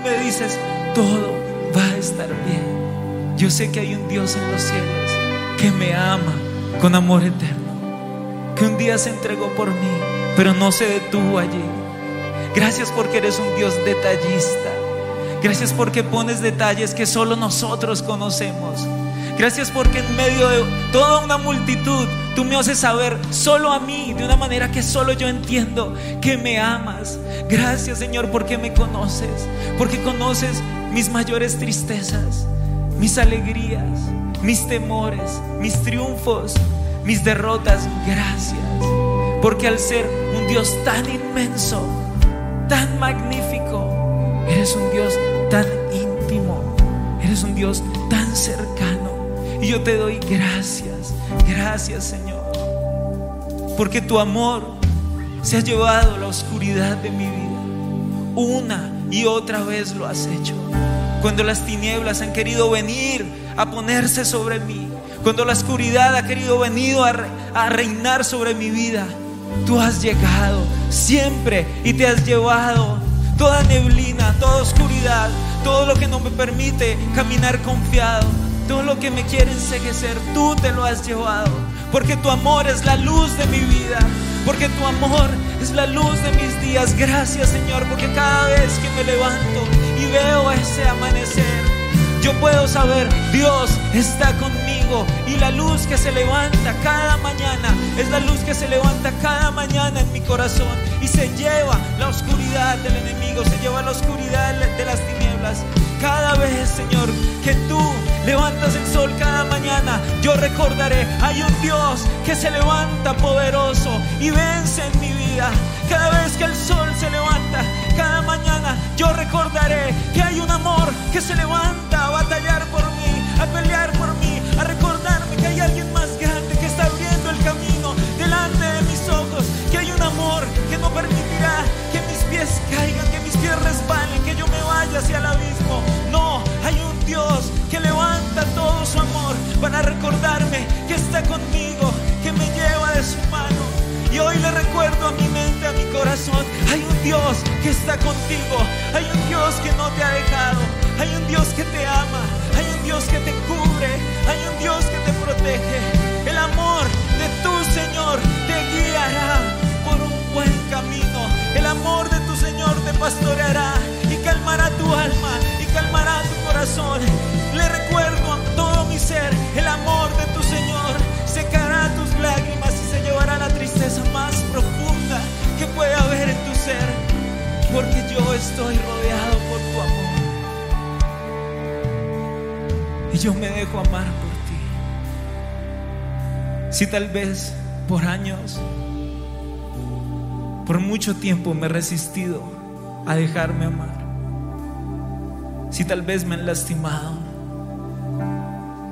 C: me dices, todo va a estar bien. Yo sé que hay un Dios en los cielos que me ama con amor eterno, que un día se entregó por mí, pero no se detuvo allí. Gracias porque eres un Dios detallista. Gracias porque pones detalles que solo nosotros conocemos. Gracias porque en medio de toda una multitud tú me haces saber solo a mí, de una manera que solo yo entiendo que me amas. Gracias Señor porque me conoces, porque conoces mis mayores tristezas, mis alegrías, mis temores, mis triunfos, mis derrotas. Gracias. Porque al ser un Dios tan inmenso, tan magnífico, eres un Dios tan íntimo, eres un Dios tan cercano. Y yo te doy gracias, gracias Señor. Porque tu amor se ha llevado a la oscuridad de mi vida. Una y otra vez lo has hecho. Cuando las tinieblas han querido venir a ponerse sobre mí. Cuando la oscuridad ha querido venir a, a reinar sobre mi vida. Tú has llegado siempre y te has llevado toda neblina, toda oscuridad, todo lo que no me permite caminar confiado. Todo lo que me quiere enseguecer, tú te lo has llevado. Porque tu amor es la luz de mi vida. Porque tu amor es la luz de mis días. Gracias Señor, porque cada vez que me levanto y veo ese amanecer, yo puedo saber, Dios está conmigo. Y la luz que se levanta cada mañana es la luz que se levanta cada mañana en mi corazón. Y se lleva la oscuridad del enemigo, se lleva la oscuridad de las tinieblas. Cada vez, Señor, que tú levantas el sol cada mañana, yo recordaré, hay un Dios que se levanta poderoso y vence en mi vida. Cada vez que el sol yo recordaré que hay un amor que se levanta a batallar por mí, a pelear por mí, a recordarme que hay alguien más grande que está abriendo el camino delante de mis ojos, que hay un amor que no permitirá que mis pies caigan, que mis pies resbalen, que yo me vaya hacia el abismo. No, hay un Dios que levanta todo su amor para recordarme que está conmigo, que me lleva de su mano. Y hoy le recuerdo a mi mi corazón. Hay un Dios que está contigo. Hay un Dios que no te ha dejado. Hay un Dios que te ama. Hay un Dios que te cubre. Hay un Dios que te protege. El amor de tu Señor te guiará por un buen camino. El amor de tu Señor te pastoreará y calmará tu alma y calmará tu corazón. Le recuerdo a todo mi ser el amor de tu Señor. Secará tus lágrimas y se llevará la tristeza más profunda estoy rodeado por tu amor. Y yo me dejo amar por ti. Si tal vez por años, por mucho tiempo me he resistido a dejarme amar. Si tal vez me han lastimado.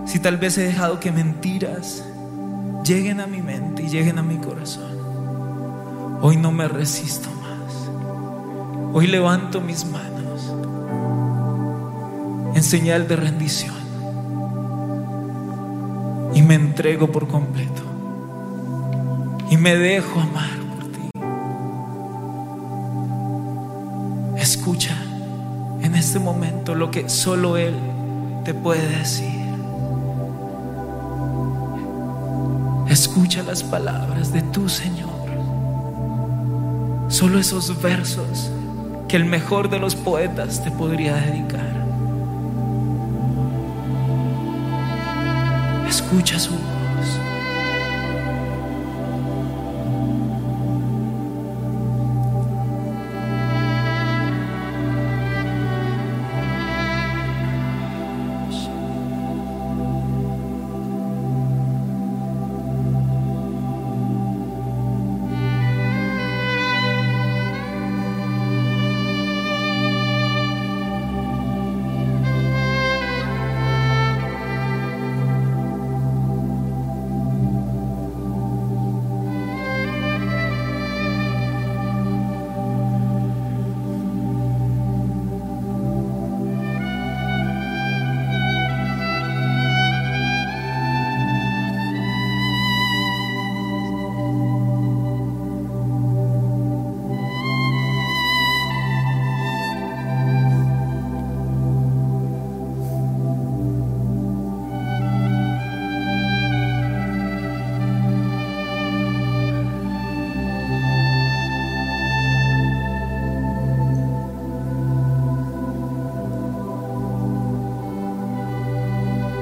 C: Si tal vez he dejado que mentiras lleguen a mi mente y lleguen a mi corazón. Hoy no me resisto. Hoy levanto mis manos en señal de rendición y me entrego por completo y me dejo amar por ti. Escucha en este momento lo que solo Él te puede decir. Escucha las palabras de tu Señor. Solo esos versos que el mejor de los poetas te podría dedicar. Escucha su voz.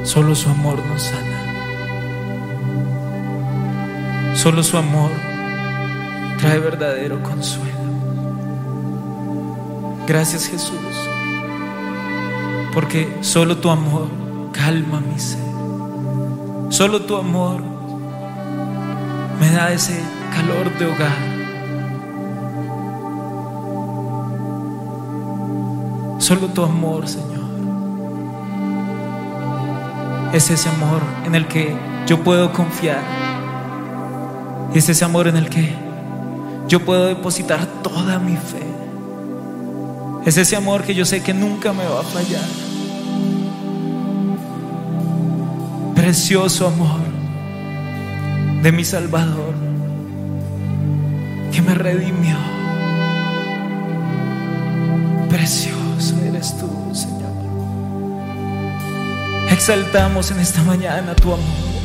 C: Solo su amor nos sana. Solo su amor trae verdadero consuelo. Gracias Jesús, porque solo tu amor calma mi ser. Solo tu amor me da ese calor de hogar. Solo tu amor, Señor. Es ese amor en el que yo puedo confiar. Es ese amor en el que yo puedo depositar toda mi fe. Es ese amor que yo sé que nunca me va a fallar. Precioso amor de mi Salvador que me redimió. Precioso Exaltamos en esta mañana tu amor.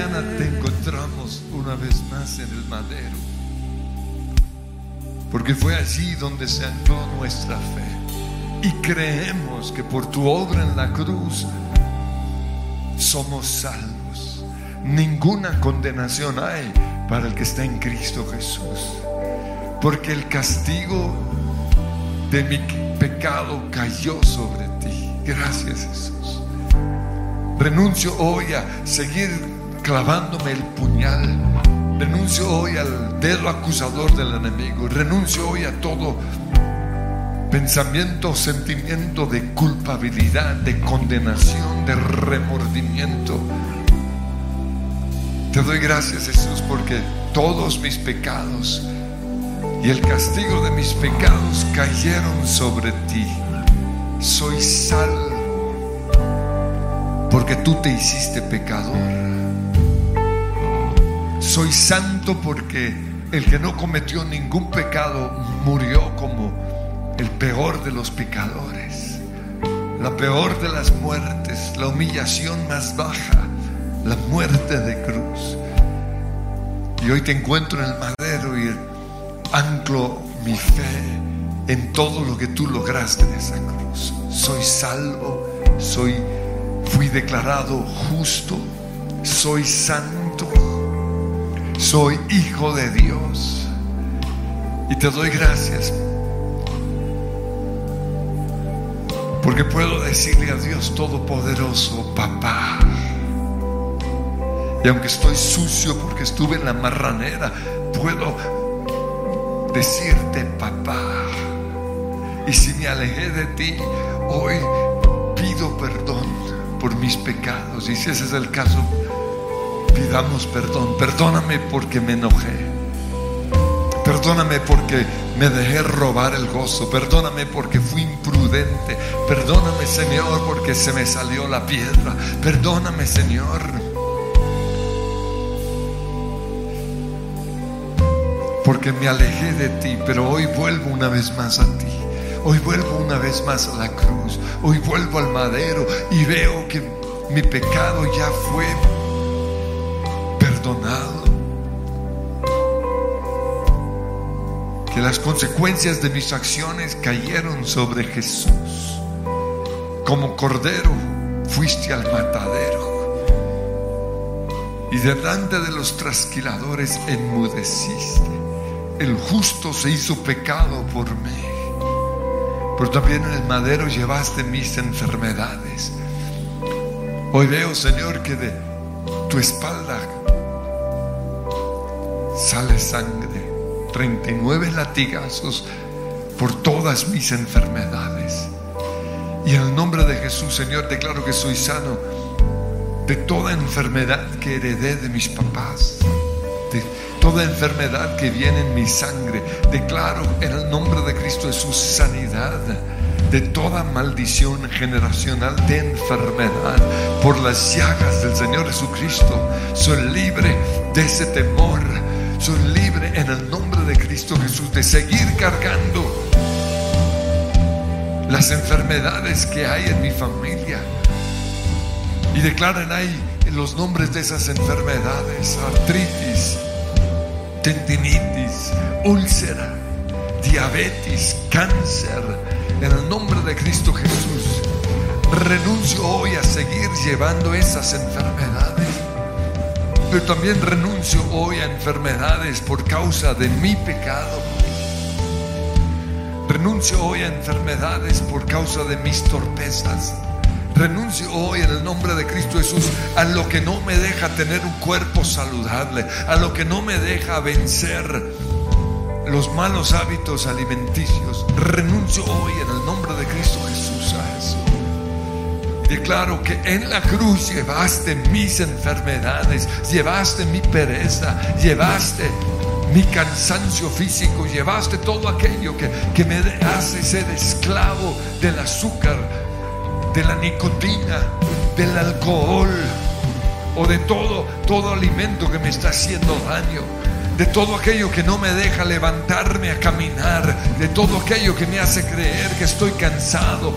D: mañana te encontramos una vez más en el madero. Porque fue allí donde se ancló nuestra fe. Y creemos que por tu obra en la cruz somos salvos. Ninguna condenación hay para el que está en Cristo Jesús. Porque el castigo de mi pecado cayó sobre ti. Gracias Jesús. Renuncio hoy a seguir clavándome el puñal. Renuncio hoy al dedo acusador del enemigo. Renuncio hoy a todo pensamiento, sentimiento de culpabilidad, de condenación, de remordimiento. Te doy gracias Jesús porque todos mis pecados y el castigo de mis pecados cayeron sobre ti. Soy salvo porque tú te hiciste pecador soy santo porque el que no cometió ningún pecado murió como el peor de los pecadores, la peor de las muertes, la humillación más baja, la muerte de cruz. Y hoy te encuentro en el madero y anclo mi fe en todo lo que tú lograste en esa cruz. Soy salvo, soy fui declarado justo, soy santo, soy hijo de Dios. Y te doy gracias porque puedo decirle a Dios Todopoderoso, papá. Y aunque estoy sucio porque estuve en la marranera, puedo decirte, papá. Y si me alejé de ti, hoy pido perdón por mis pecados. Y si ese es el caso, pidamos perdón. Perdóname porque me enojé. Perdóname porque me dejé robar el gozo. Perdóname porque fui imprudente. Perdóname, Señor, porque se me salió la piedra. Perdóname, Señor. Porque me alejé de ti, pero hoy vuelvo una vez más a ti. Hoy vuelvo una vez más a la cruz. Hoy vuelvo al madero y veo que mi pecado ya fue perdonado. Que las consecuencias de mis acciones cayeron sobre Jesús. Como cordero fuiste al matadero. Y delante de los trasquiladores enmudeciste. El justo se hizo pecado por mí. Pero también en el madero llevaste mis enfermedades. Hoy veo, Señor, que de tu espalda sale sangre. 39 latigazos por todas mis enfermedades. Y en el nombre de Jesús, Señor, declaro que soy sano de toda enfermedad que heredé de mis papás, de toda enfermedad que viene en mi sangre. Declaro en el nombre de Cristo Jesús sanidad de toda maldición generacional de enfermedad por las llagas del Señor Jesucristo. Soy libre de ese temor. Soy libre en el nombre de Cristo Jesús de seguir cargando las enfermedades que hay en mi familia. Y declaren ahí los nombres de esas enfermedades, artritis, tendinitis, úlcera, diabetes, cáncer, en el nombre de Cristo Jesús. Renuncio hoy a seguir llevando esas enfermedades. Pero también renuncio hoy a enfermedades por causa de mi pecado. Renuncio hoy a enfermedades por causa de mis torpezas. Renuncio hoy en el nombre de Cristo Jesús a lo que no me deja tener un cuerpo saludable, a lo que no me deja vencer los malos hábitos alimenticios. Renuncio hoy en el nombre de Cristo Jesús. Declaro que en la cruz llevaste mis enfermedades, llevaste mi pereza, llevaste mi cansancio físico, llevaste todo aquello que, que me hace ser esclavo del azúcar, de la nicotina, del alcohol o de todo, todo alimento que me está haciendo daño de todo aquello que no me deja levantarme a caminar, de todo aquello que me hace creer que estoy cansado,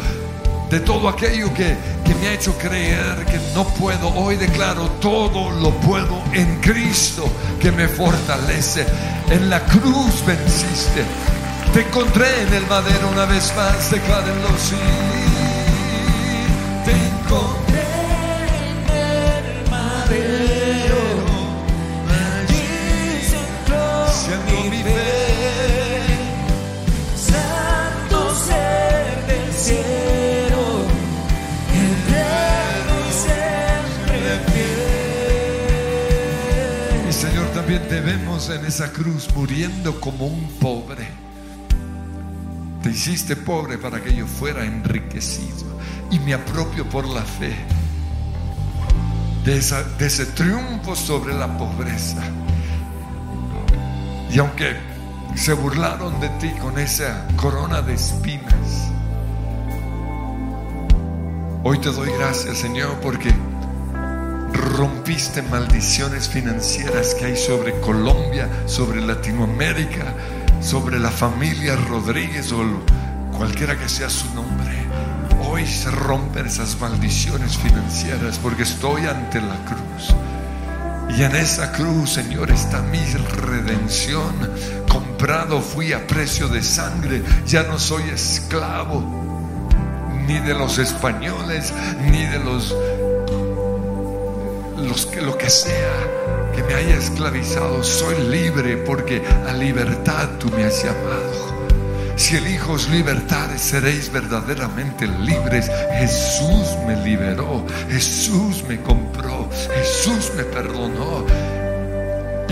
D: de todo aquello que, que, me ha hecho creer que no puedo. Hoy declaro, todo lo puedo en Cristo que me fortalece. En la cruz venciste. Te encontré en el madero una vez más, declárenlo sí. Te encontré en esa cruz muriendo como un pobre. Te hiciste pobre para que yo fuera enriquecido y me apropio por la fe de, de ese triunfo sobre la pobreza. Y aunque se burlaron de ti con esa corona de espinas, hoy te doy gracias Señor porque rompiste maldiciones financieras que hay sobre Colombia, sobre Latinoamérica, sobre la familia Rodríguez o cualquiera que sea su nombre. Hoy se rompen esas maldiciones financieras porque estoy ante la cruz. Y en esa cruz, Señor, está mi redención. Comprado fui a precio de sangre. Ya no soy esclavo ni de los españoles, ni de los los lo que sea que me haya esclavizado, soy libre porque a libertad tú me has llamado. Si elijo libertad, seréis verdaderamente libres. Jesús me liberó, Jesús me compró, Jesús me perdonó.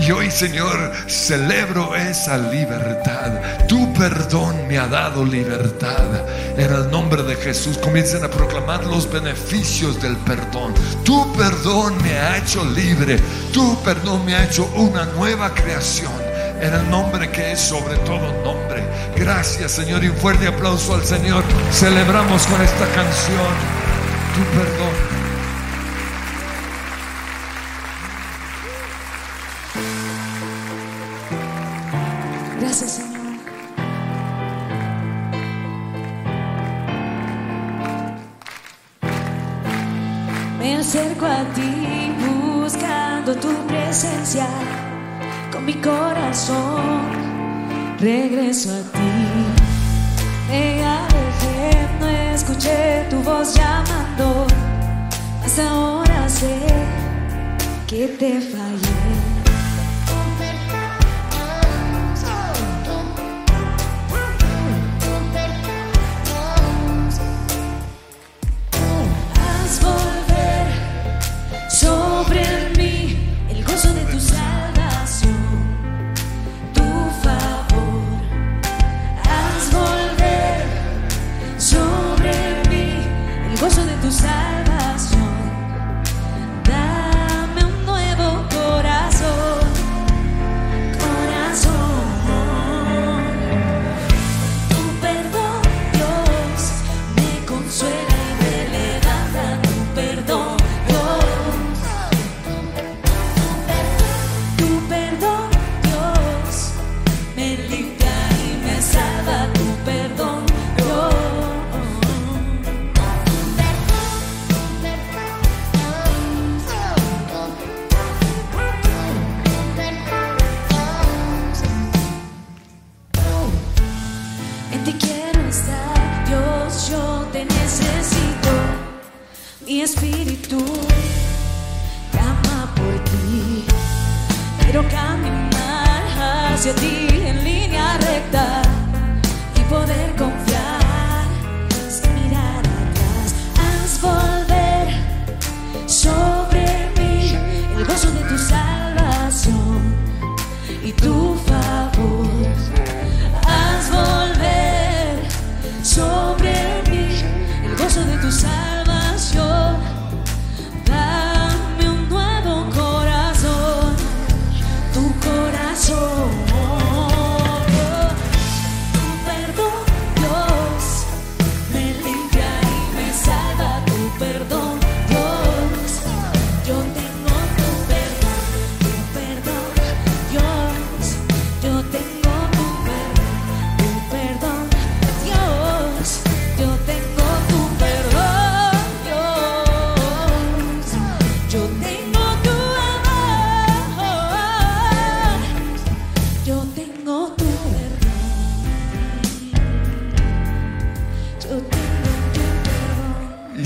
D: Y hoy, Señor, celebro esa libertad. Tu perdón me ha dado libertad. En el nombre de Jesús comiencen a proclamar los beneficios del perdón. Tu perdón me ha hecho libre. Tu perdón me ha hecho una nueva creación. En el nombre que es sobre todo nombre. Gracias, Señor. Y un fuerte aplauso al Señor. Celebramos con esta canción tu perdón.
E: Buscando tu presencia con mi corazón. Regreso a ti. Me alejé, no escuché tu voz llamando. Hasta ahora sé que te fallé.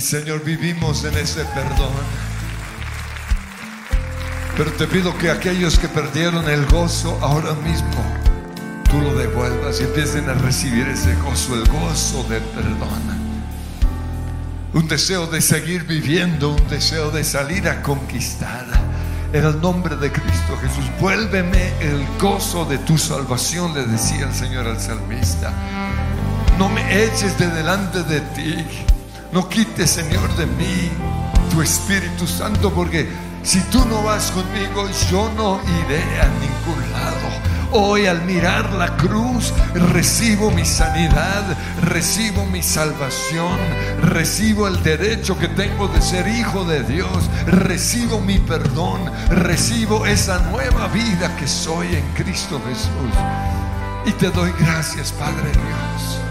D: Señor, vivimos en ese perdón. Pero te pido que aquellos que perdieron el gozo ahora mismo, tú lo devuelvas y empiecen a recibir ese gozo, el gozo del perdón. Un deseo de seguir viviendo, un deseo de salir a conquistar. En el nombre de Cristo Jesús, vuélveme el gozo de tu salvación, le decía el Señor al salmista. No me eches de delante de ti. No quites, Señor, de mí tu Espíritu Santo, porque si tú no vas conmigo, yo no iré a ningún lado. Hoy al mirar la cruz recibo mi sanidad, recibo mi salvación, recibo el derecho que tengo de ser hijo de Dios, recibo mi perdón, recibo esa nueva vida que soy en Cristo Jesús. Y te doy gracias, Padre Dios.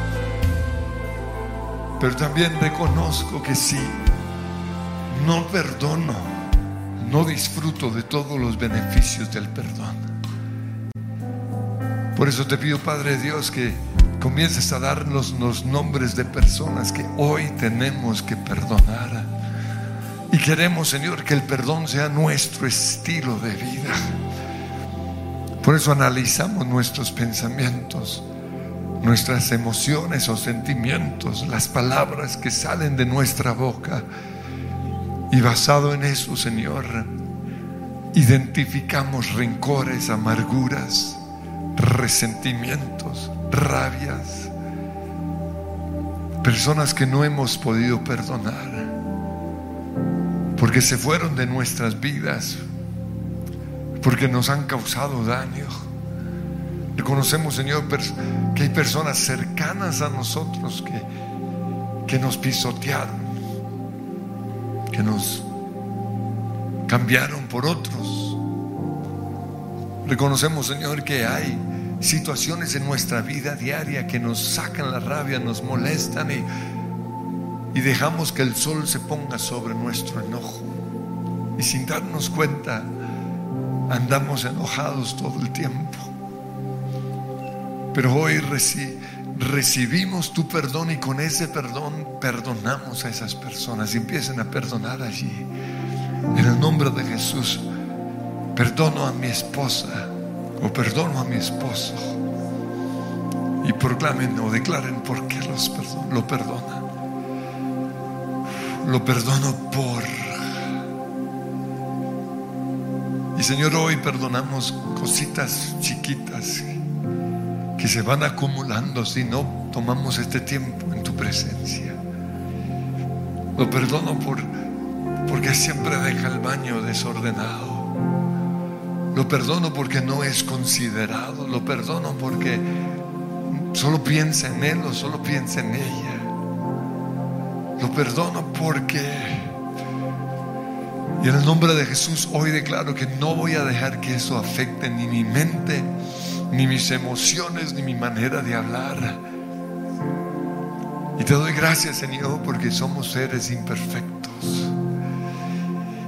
D: Pero también reconozco que sí, no perdono, no disfruto de todos los beneficios del perdón. Por eso te pido, Padre Dios, que comiences a darnos los nombres de personas que hoy tenemos que perdonar. Y queremos, Señor, que el perdón sea nuestro estilo de vida. Por eso analizamos nuestros pensamientos, nuestras emociones o sentimientos, las palabras que salen de nuestra boca. Y basado en eso, Señor, identificamos rencores, amarguras, resentimientos, rabias, personas que no hemos podido perdonar, porque se fueron de nuestras vidas, porque nos han causado daño. Reconocemos, Señor, que hay personas cercanas a nosotros que, que nos pisotearon, que nos cambiaron por otros. Reconocemos, Señor, que hay situaciones en nuestra vida diaria que nos sacan la rabia, nos molestan y, y dejamos que el sol se ponga sobre nuestro enojo. Y sin darnos cuenta, andamos enojados todo el tiempo. Pero hoy recibimos tu perdón y con ese perdón perdonamos a esas personas y empiecen a perdonar allí. En el nombre de Jesús perdono a mi esposa o perdono a mi esposo. Y proclamen o declaren por qué los lo perdonan. Lo perdono por... Y Señor, hoy perdonamos cositas chiquitas que se van acumulando si no tomamos este tiempo en tu presencia. Lo perdono por porque siempre deja el baño desordenado. Lo perdono porque no es considerado. Lo perdono porque solo piensa en él o solo piensa en ella. Lo perdono porque... Y en el nombre de Jesús hoy declaro que no voy a dejar que eso afecte ni mi mente, ni mis emociones, ni mi manera de hablar. Y te doy gracias, Señor, porque somos seres imperfectos.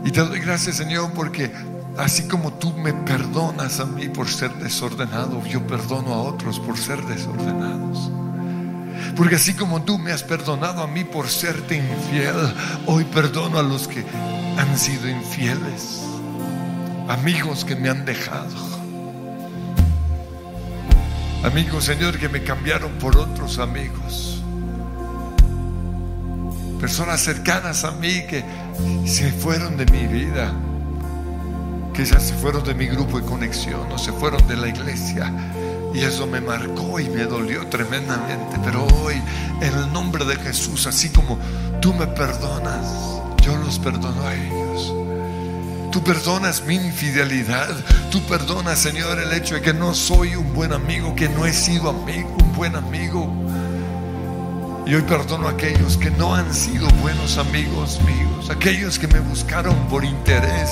D: Y te doy gracias, Señor, porque Así como tú me perdonas a mí por ser desordenado, yo perdono a otros por ser desordenados. Porque así como tú me has perdonado a mí por serte infiel, hoy perdono a los que han sido infieles, amigos que me han dejado, amigos, Señor, que me cambiaron por otros amigos, personas cercanas a mí que se fueron de mi vida Quizás se fueron de mi grupo de conexión o se fueron de la iglesia. Y eso me marcó y me dolió tremendamente. Pero hoy, en el nombre de Jesús, así como tú me perdonas, yo los perdono a ellos. Tú perdonas mi infidelidad. Tú perdonas, Señor, el hecho de que no soy un buen amigo, que no he sido amigo, un buen amigo. Y hoy perdono a aquellos que no han sido buenos amigos míos, aquellos que me buscaron por interés,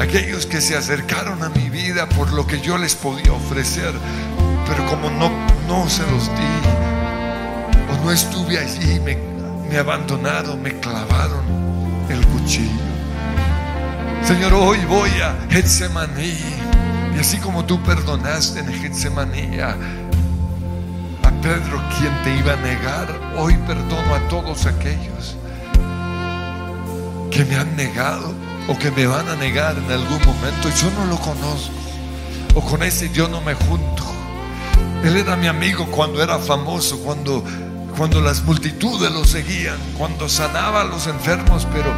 D: aquellos que se acercaron a mi vida por lo que yo les podía ofrecer, pero como no, no se los di, o no estuve allí, me, me abandonaron, me clavaron. Señor, hoy voy a Getsemaní, y así como tú perdonaste en Getsemaní a, Pedro, quien te iba a negar, hoy perdono a todos aquellos que me han negado o que me van a negar en algún momento. Yo no lo conozco. O con ese yo no me junto. Él era mi amigo cuando era famoso, cuando, cuando las multitudes lo seguían, cuando sanaba a los enfermos, pero,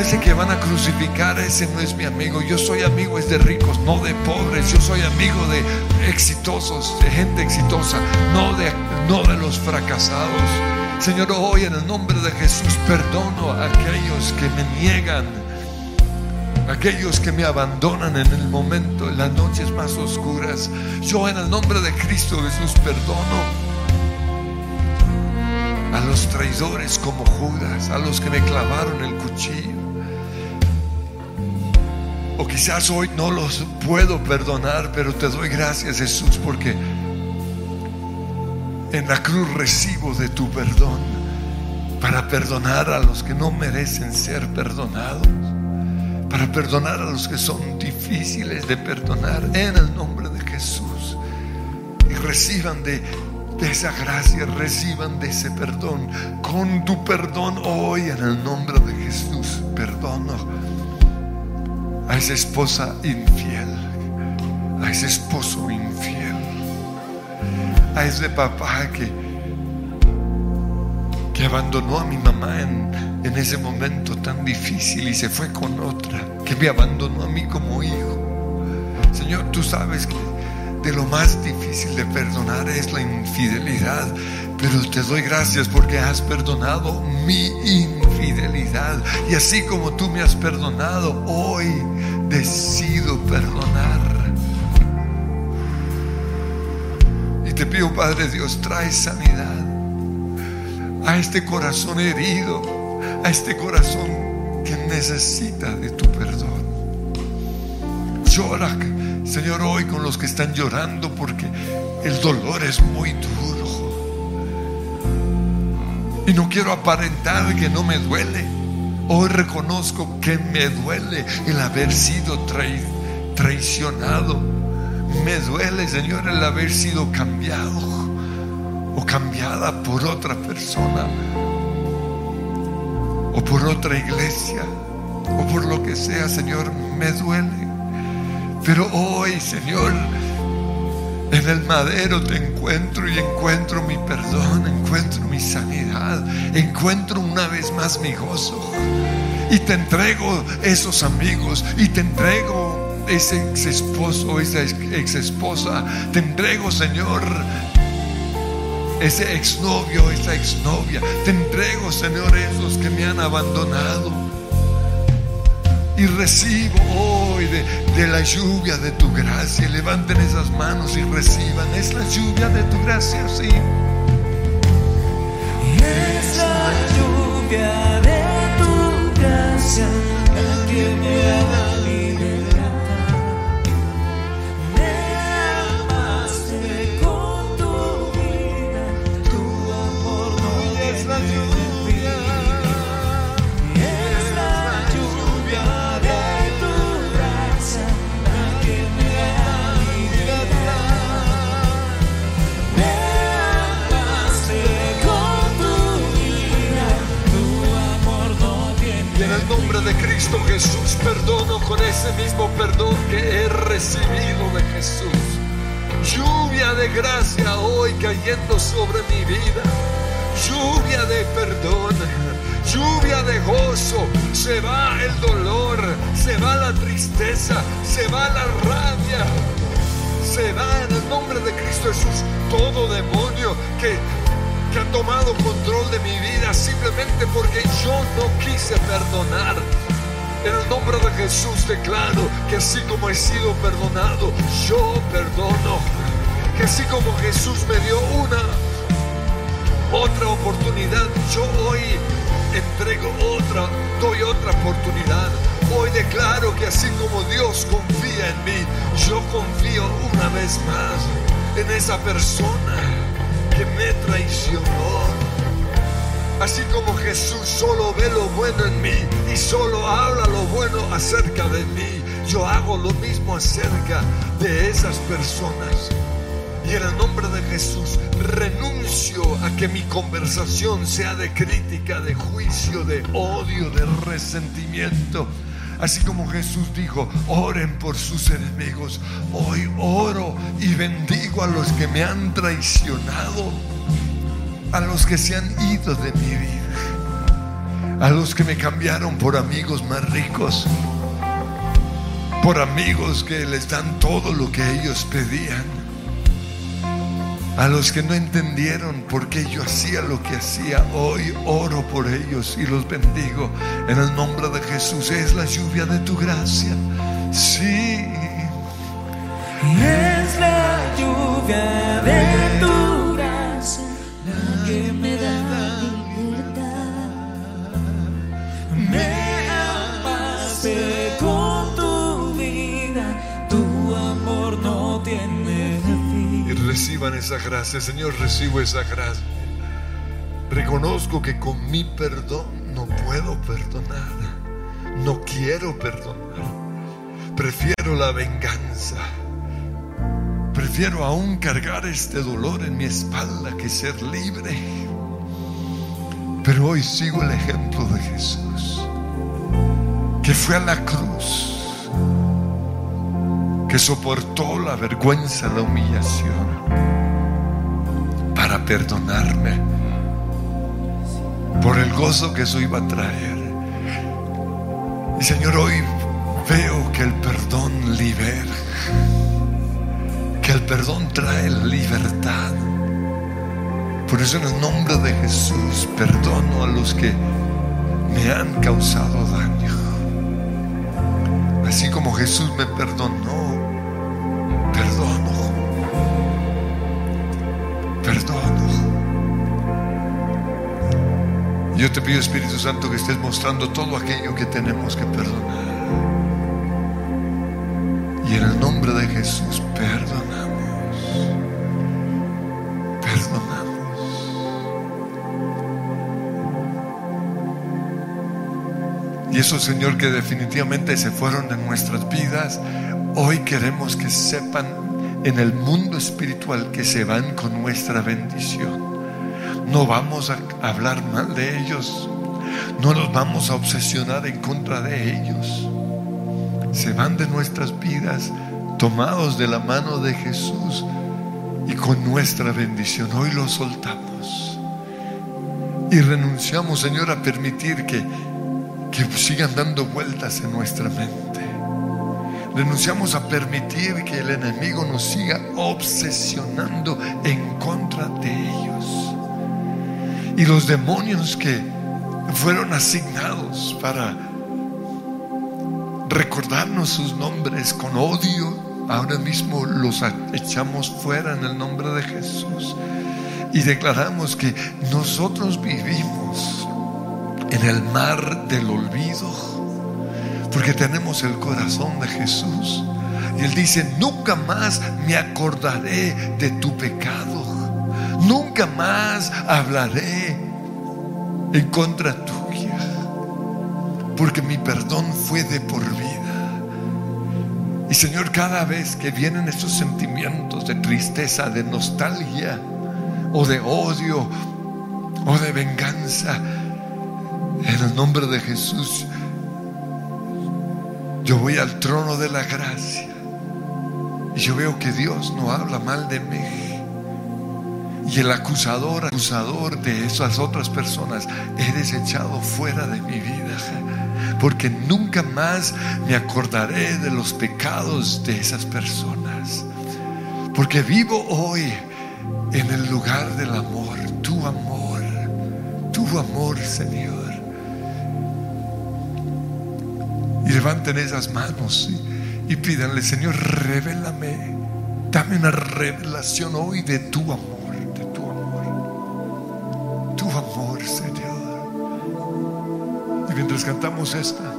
D: Ese que van a crucificar, ese no es mi amigo. Yo soy amigo es de ricos, no de pobres. Yo soy amigo de exitosos, de gente exitosa, no de, no de los fracasados. Señor, hoy en el nombre de Jesús perdono a aquellos que me niegan, aquellos que me abandonan en el momento, en las noches más oscuras. Yo en el nombre de Cristo Jesús perdono a los traidores como Judas, a los que me clavaron el cuchillo. O quizás hoy no los puedo perdonar, pero te doy gracias Jesús porque en la cruz recibo de tu perdón para perdonar a los que no merecen ser perdonados, para perdonar a los que son difíciles de perdonar en el nombre de Jesús. Y reciban de, esa gracia, reciban de ese perdón. Con tu perdón hoy en el nombre de Jesús, perdono a esa esposa infiel, a ese esposo infiel a ese papá que, que abandonó a mi mamá en, en ese momento tan difícil y se fue con otra, que me abandonó a mí como hijo. Señor, tú sabes que de lo más difícil de perdonar es la infidelidad, pero te doy gracias porque has perdonado mi infidelidad. Y así como tú me has perdonado, hoy decido perdonar. Y te pido, Padre Dios, trae sanidad a este corazón herido, a este corazón que necesita de tu perdón. Llora, Señor, hoy con los que están llorando porque el dolor es muy duro. Y no quiero aparentar que no me duele. Hoy reconozco que me duele el haber sido trai- traicionado. Me duele, Señor, el haber sido cambiado o cambiada por otra persona o por otra iglesia o por lo que sea, Señor, me duele. Pero hoy, Señor, en el madero te encuentro y encuentro mi perdón, encuentro mi sanidad, encuentro una vez más mi gozo. Y te entrego esos amigos y te entrego ese ex esposo, esa ex esposa. Te entrego, Señor, ese exnovio, esa exnovia. Te entrego, Señor, esos que me han abandonado. Y recibo hoy de, la lluvia de tu gracia. Levanten esas manos y reciban. Es la lluvia de tu gracia, sí.
A: Es la lluvia de tu gracia que me libertad.
D: Cristo Jesús perdono con ese mismo perdón que he recibido de Jesús. Lluvia de gracia hoy cayendo sobre mi vida. Lluvia de perdón. Lluvia de gozo. Se va el dolor. Se va la tristeza. Se va la rabia. Se va en el nombre de Cristo Jesús todo demonio que, que ha tomado control de mi vida simplemente porque yo no quise perdonar. En el nombre de Jesús declaro que así como he sido perdonado, yo perdono. Que así como Jesús me dio una otra oportunidad, yo hoy entrego otra, doy otra oportunidad. Hoy declaro que así como Dios confía en mí, yo confío una vez más en esa persona que me traicionó. Así como Jesús solo ve lo bueno en mí y solo habla lo bueno acerca de mí, yo hago lo mismo acerca de esas personas. Y en el nombre de Jesús renuncio a que mi conversación sea de crítica, de juicio, de odio, de resentimiento. Así como Jesús dijo, oren por sus enemigos. Hoy oro y bendigo a los que me han traicionado, a los que se han ido de mi vida. a los que me cambiaron por amigos más ricos, por amigos que les dan todo lo que ellos pedían, a los que no entendieron por qué yo hacía lo que hacía, hoy oro por ellos y los bendigo en el nombre de Jesús. Es la lluvia de tu gracia, sí.
C: Es la lluvia de
D: esa gracia, Señor, recibo esa gracia. Reconozco que con mi perdón no puedo perdonar, no quiero perdonar, prefiero la venganza. Prefiero aún cargar este dolor en mi espalda que ser libre. Pero hoy sigo el ejemplo de Jesús, que fue a la cruz, que soportó la vergüenza, la humillación, perdonarme por el gozo que eso iba a traer. Y Señor, hoy veo que el perdón libera que el perdón trae libertad. Por eso en el nombre de Jesús perdono a los que me han causado daño. Así como Jesús me perdonó, perdono. Yo te pido Espíritu Santo que estés mostrando todo aquello que tenemos que perdonar. Y en el nombre de Jesús perdonamos. Perdonamos. Y esos, Señor, que definitivamente se fueron de nuestras vidas, hoy queremos que sepan en el mundo espiritual que se van con nuestra bendición. No vamos a hablar mal de ellos. No nos vamos a obsesionar en contra de ellos se van de nuestras vidas tomados de la mano de Jesús y con nuestra bendición. Hoy los soltamos y renunciamos, Señor, a permitir que, que sigan dando vueltas en nuestra mente. Renunciamos a permitir que el enemigo nos siga obsesionando en contra de ellos. Y los demonios que fueron asignados para recordarnos sus nombres con odio, ahora mismo los echamos fuera en el nombre de Jesús y declaramos que nosotros vivimos en el mar del olvido porque tenemos el corazón de Jesús. Y Él dice, nunca más me acordaré de tu pecado, nunca más hablaré en contra tuya porque mi perdón fue de por vida. Y Señor, cada vez que vienen esos sentimientos de tristeza, de nostalgia, o de odio, o de venganza, en el nombre de Jesús, yo voy al trono de la gracia y yo veo que Dios no habla mal de mí. Y el acusador, acusador de esas otras personas, eres echado fuera de mi vida porque nunca más me acordaré de los pecados de esas personas. Porque vivo hoy en el lugar del amor, tu amor, tu amor, Señor. Y levanten esas manos y, y pídanle, Señor, revélame, dame una revelación hoy de tu amor, cantamos esta,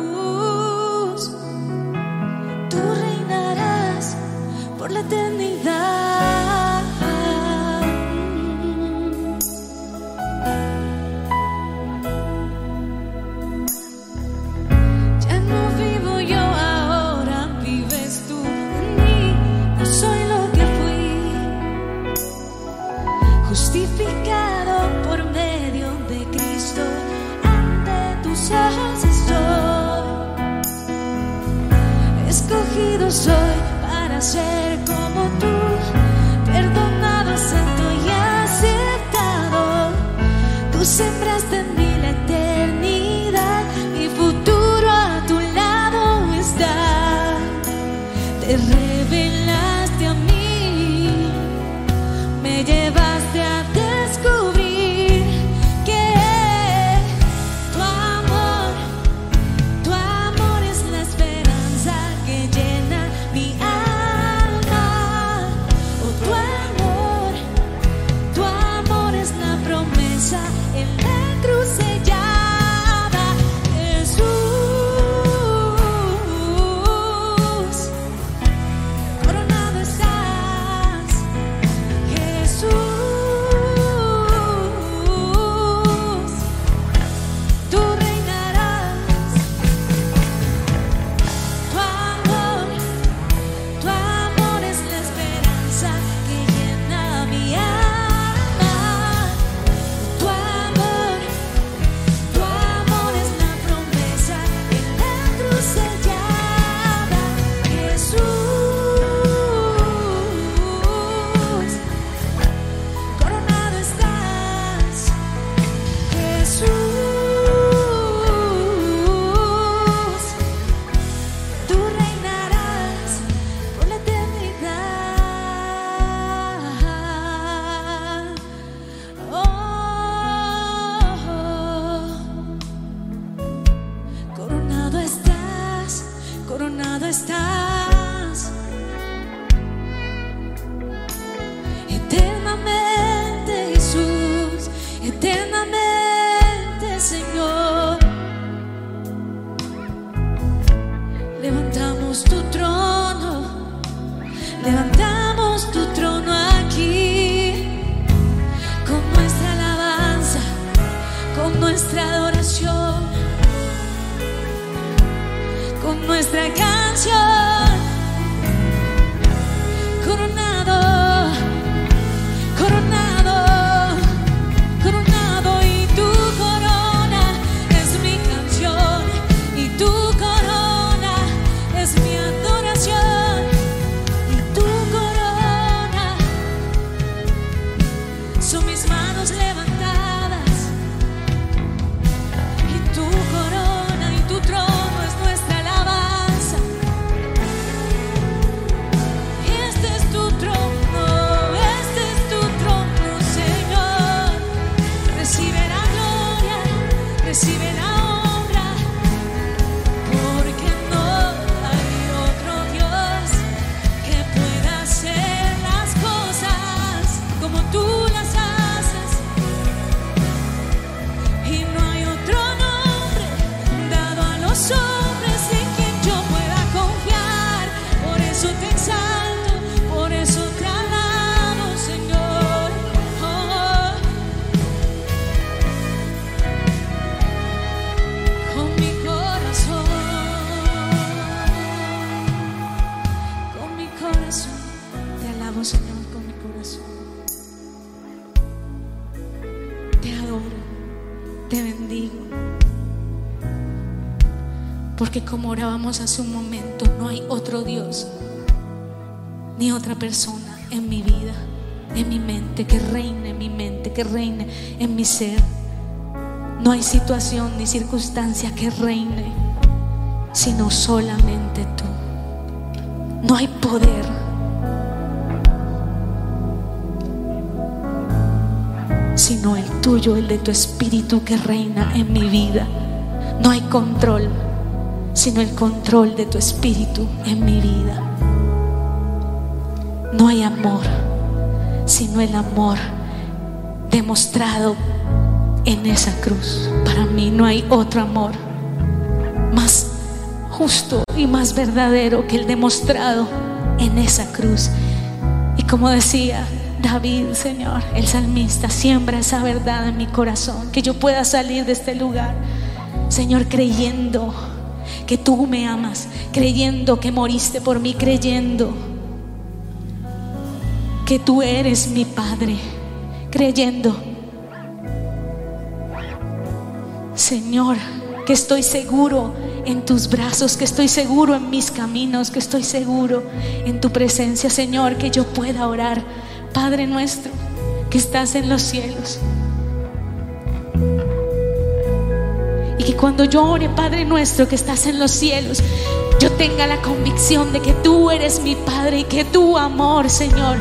E: Jesús, tú reinarás por la eternidad. Hace un momento, no hay otro Dios ni otra persona en mi vida, en mi mente, que reine en mi mente, que reine en mi ser. No hay situación ni circunstancia que reine, sino solamente tú. No hay poder. sino el tuyo, el de tu espíritu que reina en mi vida. No hay control, sino el control de tu espíritu en mi vida. No hay amor, sino el amor demostrado en esa cruz. Para mí no hay otro amor más justo y más verdadero que el demostrado en esa cruz. Y como decía David, Señor, el salmista, siembra esa verdad en mi corazón, que yo pueda salir de este lugar, Señor, creyendo que tú me amas, creyendo que moriste por mí, creyendo que tú eres mi Padre, creyendo, Señor, que estoy seguro en tus brazos, que estoy seguro en mis caminos, que estoy seguro en tu presencia, Señor, que yo pueda orar, Padre nuestro, que estás en los cielos. Y que cuando yo ore, Padre nuestro, que estás en los cielos, yo tenga la convicción de que tú eres mi Padre y que tu amor, Señor,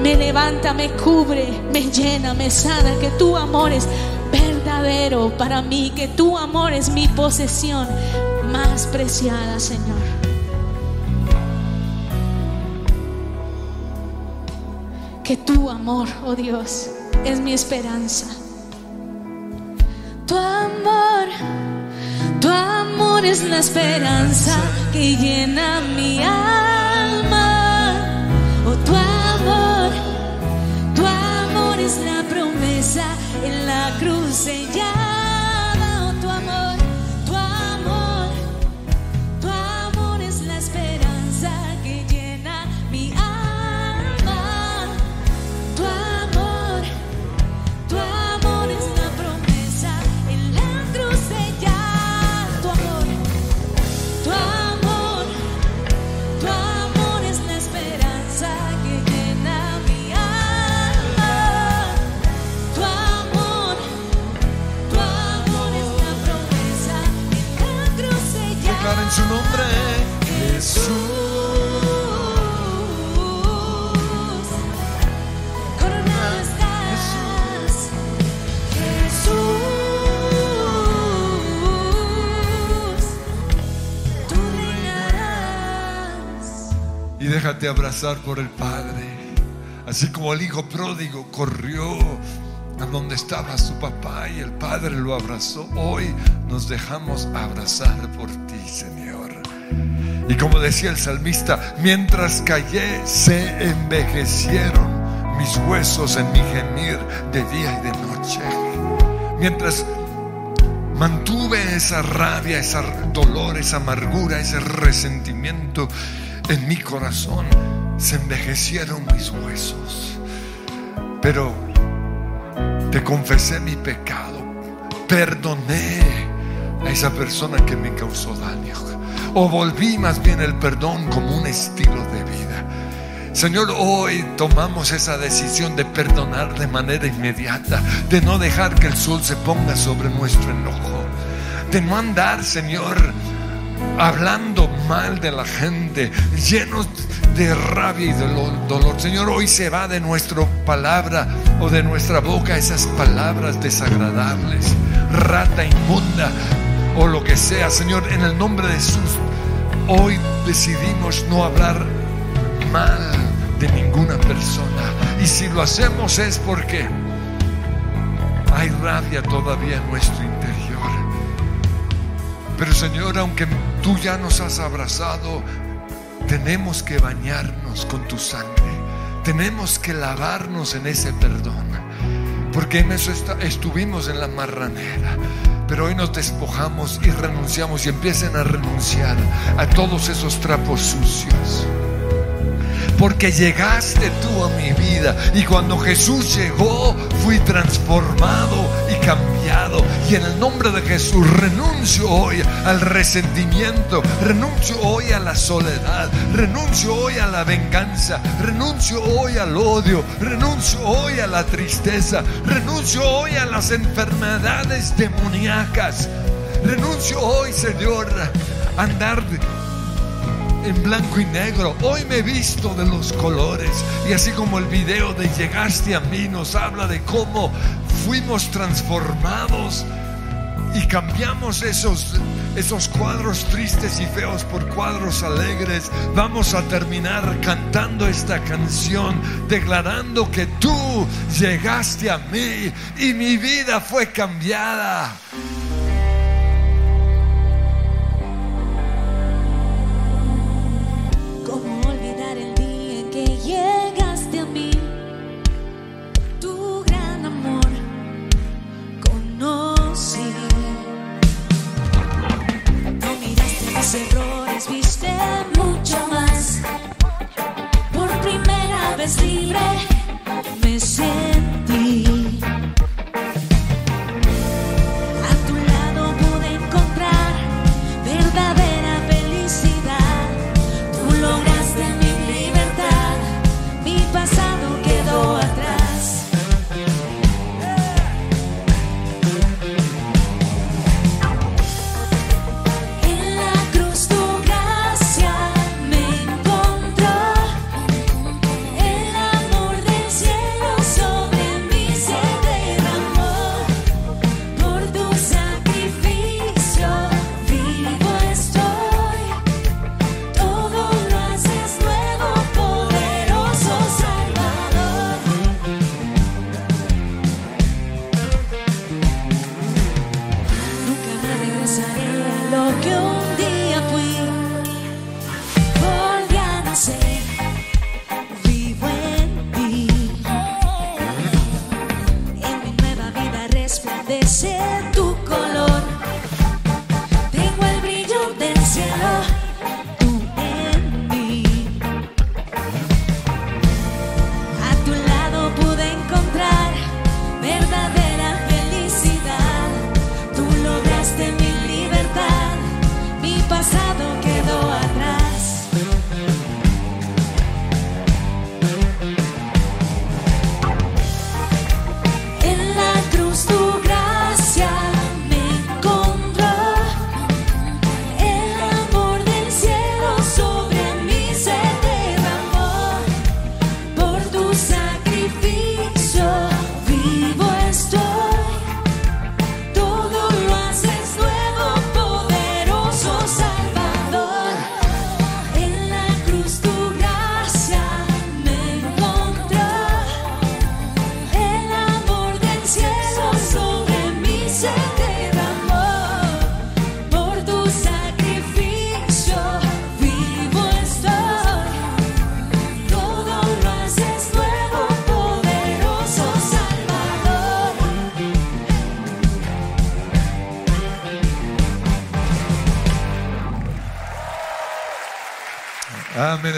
E: me levanta, me cubre, me llena, me sana, que tu amor es verdadero para mí, que tu amor es mi posesión más preciada, Señor. Que tu amor, oh Dios, es mi esperanza. Tu amor, tu amor es la esperanza que llena mi alma. Oh, tu amor, tu amor es la promesa en la cruz sellada.
D: Déjate abrazar por el Padre. Así como el hijo pródigo corrió a donde estaba su papá y el Padre lo abrazó. Hoy nos dejamos abrazar por ti, Señor. Y como decía el salmista, mientras callé se envejecieron mis huesos en mi gemir de día y de noche. Mientras mantuve esa rabia, ese dolor, esa amargura, ese resentimiento en mi corazón, se envejecieron mis huesos. Pero te confesé mi pecado, perdoné a esa persona que me causó daño, o volví más bien el perdón como un estilo de vida. Señor, hoy tomamos esa decisión de perdonar de manera inmediata, de no dejar que el sol se ponga sobre nuestro enojo, de no andar, Señor, hablando mal de la gente, llenos de rabia y de lo- dolor. Señor, hoy se va de nuestra palabra o de nuestra boca esas palabras desagradables, rata inmunda o lo que sea. Señor, en el nombre de Jesús, hoy decidimos no hablar mal de ninguna persona. Y si lo hacemos es porque hay rabia todavía en nuestro interior. Pero Señor, aunque tú ya nos has abrazado, tenemos que bañarnos con tu sangre. Tenemos que lavarnos en ese perdón. Porque en eso estuvimos en la marranera. Pero hoy nos despojamos y renunciamos y empiecen a renunciar a todos esos trapos sucios.
E: Porque llegaste tú a mi vida. Y cuando Jesús llegó, fui transformado y cambiado. Y en el nombre de Jesús renuncio hoy al resentimiento, renuncio hoy a la soledad, renuncio hoy a la venganza, renuncio hoy al odio, renuncio hoy a la tristeza, renuncio hoy a las enfermedades demoníacas. Renuncio hoy, Señor, a andar en blanco y negro. Hoy me he visto de los colores. Y así como el video de Llegaste a mí nos habla de cómo fuimos transformados y cambiamos esos, esos cuadros tristes y feos por cuadros alegres, vamos a terminar cantando esta canción, declarando que tú llegaste a mí y mi vida fue cambiada.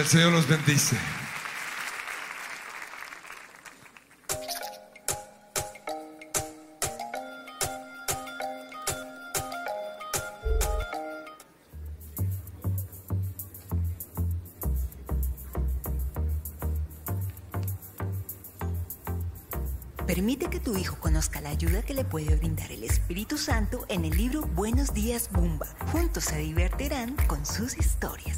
D: El
E: Señor los bendice.
F: Permite que tu hijo conozca la ayuda que le puede brindar el Espíritu Santo en el libro Buenos días Bumba. Juntos se divertirán con sus historias.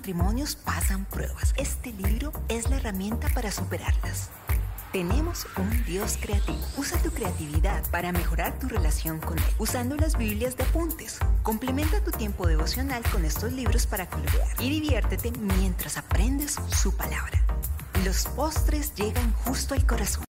F: Matrimonios pasan pruebas. Este libro es la herramienta para superarlas. Tenemos un Dios creativo. Usa tu creatividad para mejorar tu relación con Él, usando las Biblias de apuntes. Complementa tu tiempo devocional con estos libros para colorear y diviértete mientras aprendes su palabra. Los postres llegan justo al corazón.